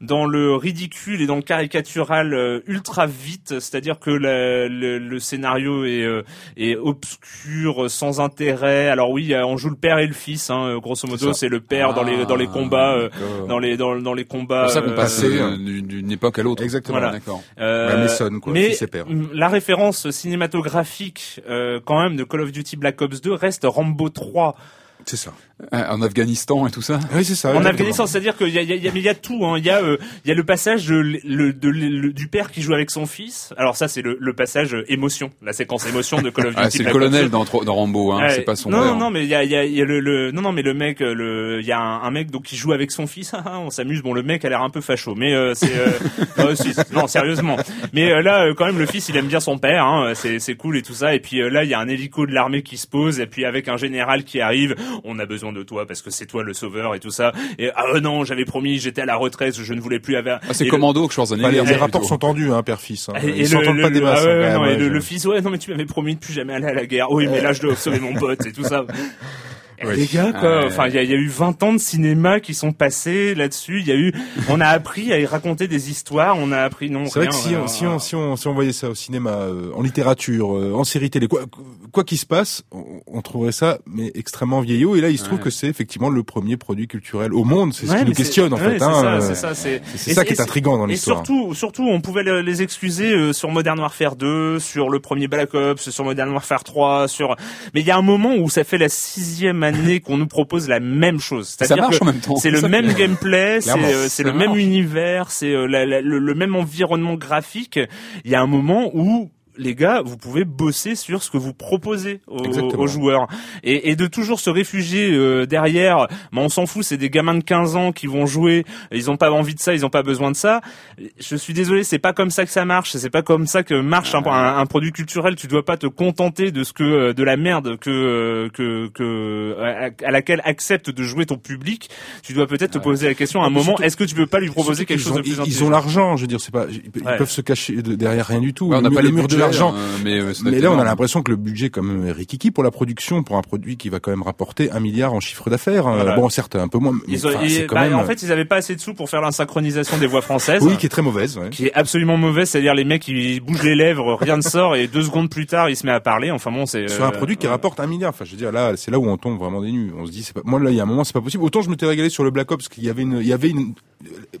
dans le ridicule et dans le caricatural euh, ultra vite, c'est-à-dire que la- le, le scénario est, euh, est obscur, sans intérêt. Alors oui, on joue le père et le fils, hein, grosso modo, c'est le père dans les dans les Ah, combats, euh, dans les dans, dans les combats. C'est ça qu'on euh, passé, euh, d'une d'une époque à l'autre. Exactement. Voilà. D'accord. euh, Mason, quoi, mais fils et père. mm, la référence cinématographique euh, quand même de Call of Duty Black Ops 2 reste Rambo 3 C'est ça. Euh, En Afghanistan et tout ça. Oui, c'est ça. en exactement. Afghanistan, c'est-à-dire qu'il y a, il y a- il y a- mais il y a tout. Hein. Il y a, euh, il y a le passage de, le, de- le- du père qui joue avec son fils. Alors ça, c'est le, le passage euh, émotion, la séquence émotion de Call of Duty. Ah, c'est le colonel 2. dans, dans Rambo, hein. Ouais. c'est pas son non, père. non, mais il y a, il y a, il y a le, le, non, non, mais le mec, euh, le, il y a un, un mec donc qui joue avec son fils. *laughs* Ah, on s'amuse. Bon, le mec a l'air un peu facho, mais euh, c'est, euh, *laughs* euh, si, non, sérieusement. Mais euh, là, quand même, le fils, il aime bien son père. Hein, c'est, c'est cool et tout ça. Et puis euh, là, il y a un hélico de l'armée qui se pose, et puis avec un général qui arrive. On a besoin de toi parce que c'est toi le sauveur et tout ça. Et ah euh, non, j'avais promis, j'étais à la retraite, je ne voulais plus avoir. Ah, c'est Schwarzenegger que Schwarzenegger. Les, les c'est rapports sont tendus, hein, père-fils. Hein. Et, Ils s'entendent pas le- des masses. ah ouais, hein, non, et le, ouais, le fils, ouais, non, mais tu m'avais promis de plus jamais aller à la guerre. Oui, mais là, je dois sauver mon pote et tout ça. Et Ouais. Les gars, quoi. Enfin, il y a, il y a eu 20 ans de cinéma qui sont passés là-dessus. Il y a eu, on a appris à y raconter des histoires. On a appris, non, C'est vrai que si, on, si, on, si, on, si on voyait ça au cinéma, euh, en littérature, euh, en série télé, quoi quoi qu'il se passe, on, on trouverait ça mais extrêmement vieillot. Et là, il se trouve Ouais. que c'est effectivement le premier produit culturel au monde. C'est ce Ouais, qui nous questionne en ouais, fait. C'est hein, ça, euh, c'est ça, c'est. c'est et ça qui est et intriguant dans Et l'histoire. surtout, surtout, on pouvait le- les excuser euh, sur Modern Warfare 2, sur le premier Black Ops, sur Modern Warfare 3, sur. Mais il y a un moment où ça fait la sixième année qu'on nous propose la même chose. Ça C'est-à-dire marche que en même temps. C'est le ça même gameplay, c'est euh, le même univers, c'est euh, le même environnement graphique. Il y a un moment où les gars, vous pouvez bosser sur ce que vous proposez aux, aux joueurs et, et de toujours se réfugier euh, derrière. Mais on s'en fout, c'est des gamins de 15 ans qui vont jouer. Ils ont pas envie de ça, ils ont pas besoin de ça. Je suis désolé, c'est pas comme ça que ça marche. C'est pas comme ça que marche un, un- un produit culturel. Tu dois pas te contenter de ce que euh, de la merde que euh, que que à, à laquelle accepte de jouer ton public. Tu dois peut-être te poser la question à un moment. Est-ce que tu peux pas lui proposer quelque chose ont, de plus ils- ont l'argent, je veux dire, c'est pas, ils, Ouais. peuvent se cacher de- derrière rien du tout. Ouais, on n'a pas le les mur de d'argent. euh, mais euh, Mais là, on a l'impression que le budget est quand même est rikiki pour la production, pour un produit qui va quand même rapporter un milliard en chiffre d'affaires. Euh, Voilà. Bon, certes, un peu moins, mais Ils ont- enfin, ils- c'est quand bah, même. En fait, ils avaient pas assez de sous pour faire la synchronisation des voix françaises. oui, qui est très mauvaise. ouais. qui est absolument mauvaise, c'est-à-dire les mecs ils bougent les lèvres, rien ne sort et deux secondes plus tard il se met à parler. Enfin bon, c'est Sur un euh, produit qui euh, rapporte un milliard. Enfin, je veux dire, là, c'est là où on tombe vraiment des nues. On se dit, c'est pas, moi, là, il y a un moment, c'est pas possible. Autant je m'étais régalé sur le Black Ops, qu'il y avait une, il y avait une,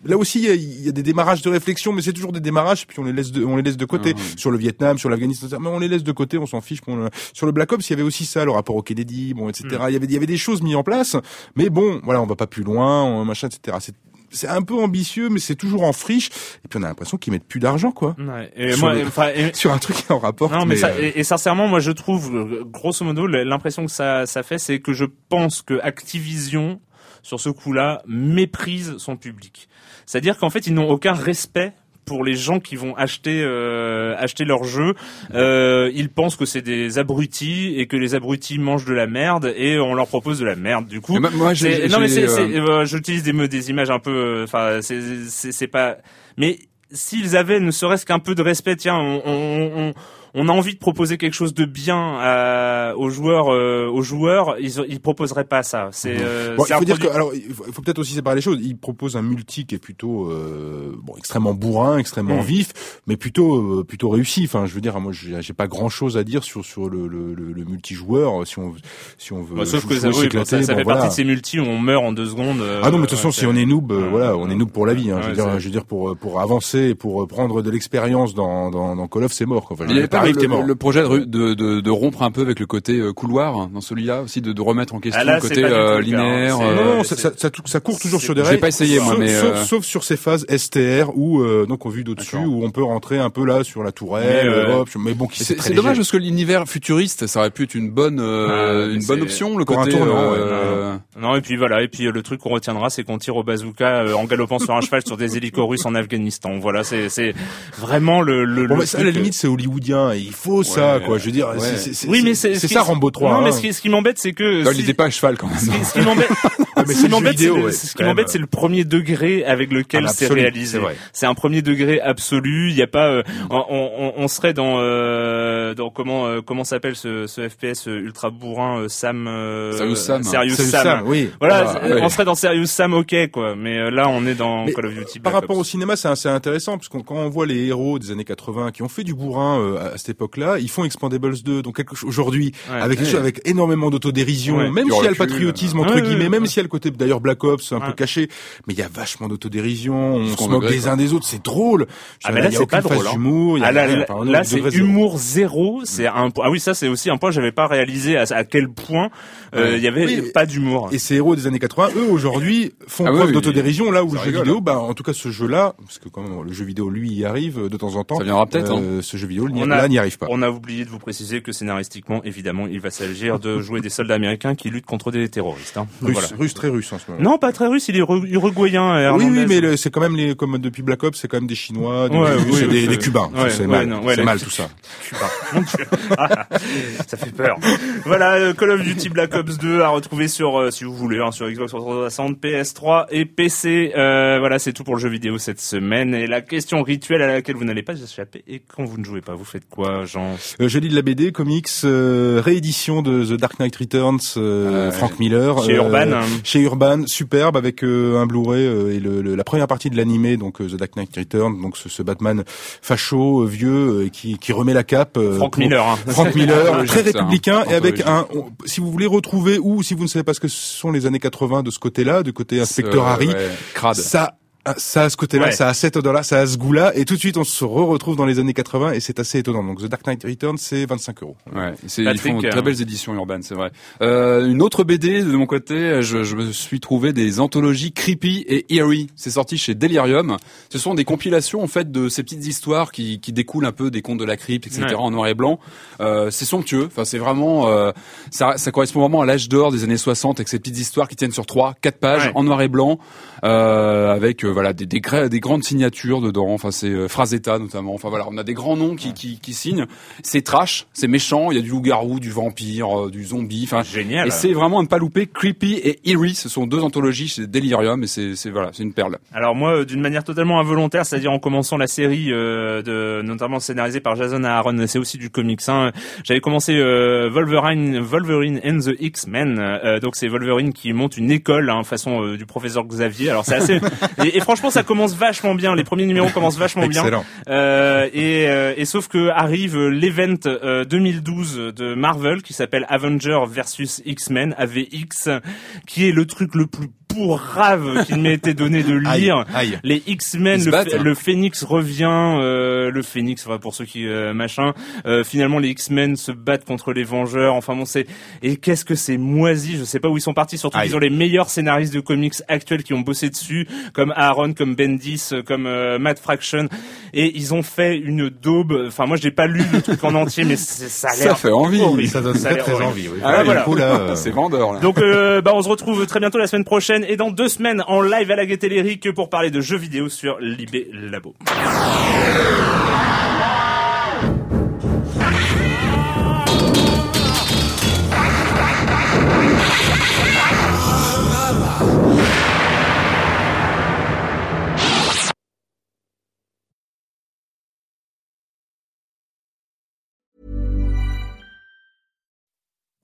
là aussi, il y a, des démarrages de réflexion, mais c'est toujours des démarrages, puis on les laisse de, on les laisse de côté. Sur le Vietnam, sur l'Afghanistan, mais on les laisse de côté, on s'en fiche. On- sur le Black Ops, il y avait aussi ça, le rapport au Kennedy, bon, etc. Il y avait, il y avait des choses mises en place, mais bon, voilà, on va pas plus loin, on- machin, etc. C'est, c'est un peu ambitieux, mais c'est toujours en friche. Et puis on a l'impression qu'ils mettent plus d'argent, quoi. ouais. Et Sur moi, le- enfin, et- *laughs* Sur un truc qui en rapporte. non, mais, ça, euh, et, et sincèrement, moi je trouve, euh, grosso modo, l'impression que ça, ça fait, c'est que je pense que Activision, sur ce coup-là, méprise son public. C'est-à-dire qu'en fait, ils n'ont aucun respect pour les gens qui vont acheter euh, acheter leur jeu, euh, ils pensent que c'est des abrutis et que les abrutis mangent de la merde et on leur propose de la merde. Du coup, Mais moi- non mais euh, euh, j'utilise des, des images un peu, euh, enfin c'est pas, mais s'ils avaient ne serait-ce qu'un peu de respect, tiens, on, on, on, on a envie de proposer quelque chose de bien à- aux joueurs, euh, aux joueurs, ils, ils proposeraient pas ça. C'est, euh, Bon, il faut dire que, alors, il faut, peut-être aussi séparer les choses. Il propose un multi qui est plutôt, euh, bon, extrêmement bourrin, extrêmement Mm. vif, mais plutôt, euh, plutôt réussi. Enfin, je veux dire, moi, j'ai j'ai pas grand-chose à dire sur sur le le, le, le multijoueur. Si on si on veut, Bah, sauf que ça, oui, ça, ça bon, fait voilà. partie de ces multis où on meurt en deux secondes. euh, Ah non, mais de toute façon, si on est noob, euh, voilà, on est noob pour la vie. Hein. je veux dire, je veux dire pour pour avancer, pour prendre de l'expérience dans, dans dans Call of, c'est mort. Quoi. Enfin, le, projet de, de, de, de rompre un peu avec le côté euh, couloir hein, dans celui-là aussi, de, de remettre en question Ah, là, le côté euh, hein. linéaire. Euh, non, ça, ça, ça, ça court toujours sur des j'ai règles. pas essayé, moi, sauf, mais, sauf, euh, sauf sur ces phases STR où euh, donc on vue d'au-dessus où on peut rentrer un peu là sur la tourelle. Mais, euh, hop, mais bon, qui C'est dommage parce que l'univers futuriste, ça aurait pu être une bonne, euh, Ah, une bonne option. Le côté, tournant, Non et puis voilà et puis le truc qu'on retiendra c'est qu'on tire au bazooka en galopant sur un cheval sur des hélicos russes en Afghanistan. Voilà c'est c'est vraiment le le. Bon, le mais ça, à la limite, c'est hollywoodien. Il faut ça, quoi. Je veux dire, ouais. c'est- c'est c'est- Oui mais c'est c'est c'est ce ça Rambo 3. Non mais hein. ce qui, ce qui m'embête c'est que là, il n'était pas à cheval quand même. ce qui, *laughs* m'embête, ce c'est qui m'embête, c'est le, ouais, ce qui quand même. m'embête, c'est le premier degré avec lequel Ah, c'est absolu, réalisé. c'est. C'est un premier degré absolu. Il y a pas, euh, on, on, on serait dans, euh, dans comment, euh, comment s'appelle ce, ce FPS ultra bourrin, Sam, euh, Serious Sam. Serious C'est Sam. oui. Voilà, Ah, on serait dans Serious Sam, ok, quoi. Mais là, on est dans Call of Duty. Par rapport au cinéma, c'est assez intéressant parce que quand on voit les héros des années 80 qui ont fait du bourrin euh, à cette époque-là, ils font Expandables 2, donc quelque chose aujourd'hui Ouais. avec chose- avec énormément d'autodérision, Ouais. même s'il y a le patriotisme euh, entre ouais, guillemets, ouais, même ouais. s'il y a le côté d'ailleurs Black Ops un peu Ouais. caché, mais il y a vachement d'autodérision, on se moque des quoi. uns des autres, c'est drôle. Ah, mais là, c'est pas drôle, hein. a Ah, là, là, là, degré c'est humour zéro. C'est un point. Ah oui, ça c'est aussi un point. J'avais pas réalisé à, à quel point euh, il y avait Oui, pas d'humour. Et ces héros des années 80, eux aujourd'hui font Ah preuve oui, d'autodérision là où le jeu vidéo, bah en tout cas ce jeu-là, parce que quand même le jeu vidéo lui y arrive de temps en temps. Ça viendra peut-être, hein. euh, Ce jeu vidéo n'y- On a- là n'y arrive pas. On a oublié de vous préciser que scénaristiquement, évidemment, il va s'agir de jouer des soldats américains qui luttent contre des terroristes. Hein. Russe, Voilà. russe très russe en ce moment. Non, pas très russe. Il est uru- uruguayen. euh, Oui, oui, mais c'est quand même les, comme depuis Black Ops, c'est quand même des Chinois, des, Ouais, Russes oui, des, des Cubains. ouais, c'est ouais, mal, non, mal tout ça. Cuba. Mon Dieu. Ah, ça fait peur. Voilà, euh, Call of Duty Black Ops 2 à retrouver sur, euh, si vous voulez, hein, sur Xbox 360, PS3 et PC. Euh, voilà, c'est tout pour le jeu vidéo cette semaine. Et la question rituelle à laquelle vous n'allez pas échapper, et quand vous ne jouez pas, vous faites quoi, Jean Euh, je lis de la BD, comics, euh, réédition de The Dark Knight Returns, euh. Frank Miller. Chez euh, Urban. hein. Chez Urban, superbe, avec euh, un Blu-ray euh, et le, le- la première partie de l'animé, donc The Dark Knight Returns, donc ce, ce Batman facho, vieux, euh, qui, qui remet la cape. euh, Frank pour- Miller. Hein. *laughs* Frank Miller, très hein. républicain et avec un. on- si vous voulez retrouver ou si vous ne savez pas ce que sont les années 80 de ce côté-là, du côté inspecteur Harry, ouais, crade. ça. Ça a ce côté-là, Ouais. ça a cette odeur-là, ça a ce goût-là, et tout de suite on se re-retrouve dans les années 80 et c'est assez étonnant. Donc The Dark Knight Returns, c'est 25 euros. Ouais, c'est, ils font de euh, très belles éditions urbaines, c'est vrai. Euh, une autre BD de mon côté, je, je me suis trouvé des anthologies creepy et eerie. C'est sorti chez Delirium. Ce sont des compilations en fait de ces petites histoires qui, qui découlent un peu des contes de la crypte, etc. Ouais. en noir et blanc. Euh, c'est somptueux. Enfin, c'est vraiment, euh, ça, ça correspond vraiment à l'âge d'or des années 60 avec ces petites histoires qui tiennent sur trois, quatre pages Ouais. en noir et blanc, euh, avec euh, voilà des, des, des grandes signatures dedans. Enfin c'est euh, Frazetta notamment. Enfin voilà, on a des grands noms qui qui, qui signent. C'est trash, c'est méchant. Il y a du loup-garou, du vampire, euh, du zombie. Enfin Génial. Et c'est vraiment à ne pas louper. Creepy et Eerie, ce sont deux anthologies chez Delirium et c'est c'est voilà, c'est une perle. Alors moi, euh, d'une manière totalement involontaire, c'est-à-dire en commençant la série, euh, de, notamment scénarisée par Jason Aaron, c'est aussi du comics. Hein. J'avais commencé euh, Wolverine, Wolverine and the X-Men. Euh, donc c'est Wolverine qui monte une école, hein, façon euh, du professeur Xavier. Alors c'est assez. *laughs* et, et franchement, ça commence vachement bien. Les premiers numéros commencent vachement bien. Excellent. Euh, et, euh, et sauf que arrive l'event euh, 2012 de Marvel qui s'appelle Avenger versus X-Men AVX, qui est le truc le plus pourrave qu'il m'ait été donné de lire. aïe. Les X-Men, le, hein. le Phénix revient, euh, le Phénix, enfin, pour ceux qui euh, machin. Euh, finalement, les X-Men se battent contre les Vengeurs. Enfin bon, c'est et qu'est-ce que c'est moisi? Je sais pas où ils sont partis. Surtout Aïe. qu'ils ont les meilleurs scénaristes de comics actuels qui ont bossé dessus, comme Aaron, comme Bendis, comme euh, Matt Fraction, et ils ont fait une daube. Enfin, moi, j'ai pas lu le truc en entier, mais c'est- ça a Ça fait envie. horrible. Ça donne très envie. Oui. Ah, voilà. euh, C'est vendeur là. Donc euh, bah on se retrouve très bientôt la semaine prochaine et dans deux semaines en live à la Gaieté Lyrique pour parler de jeux vidéo sur Libé Labo.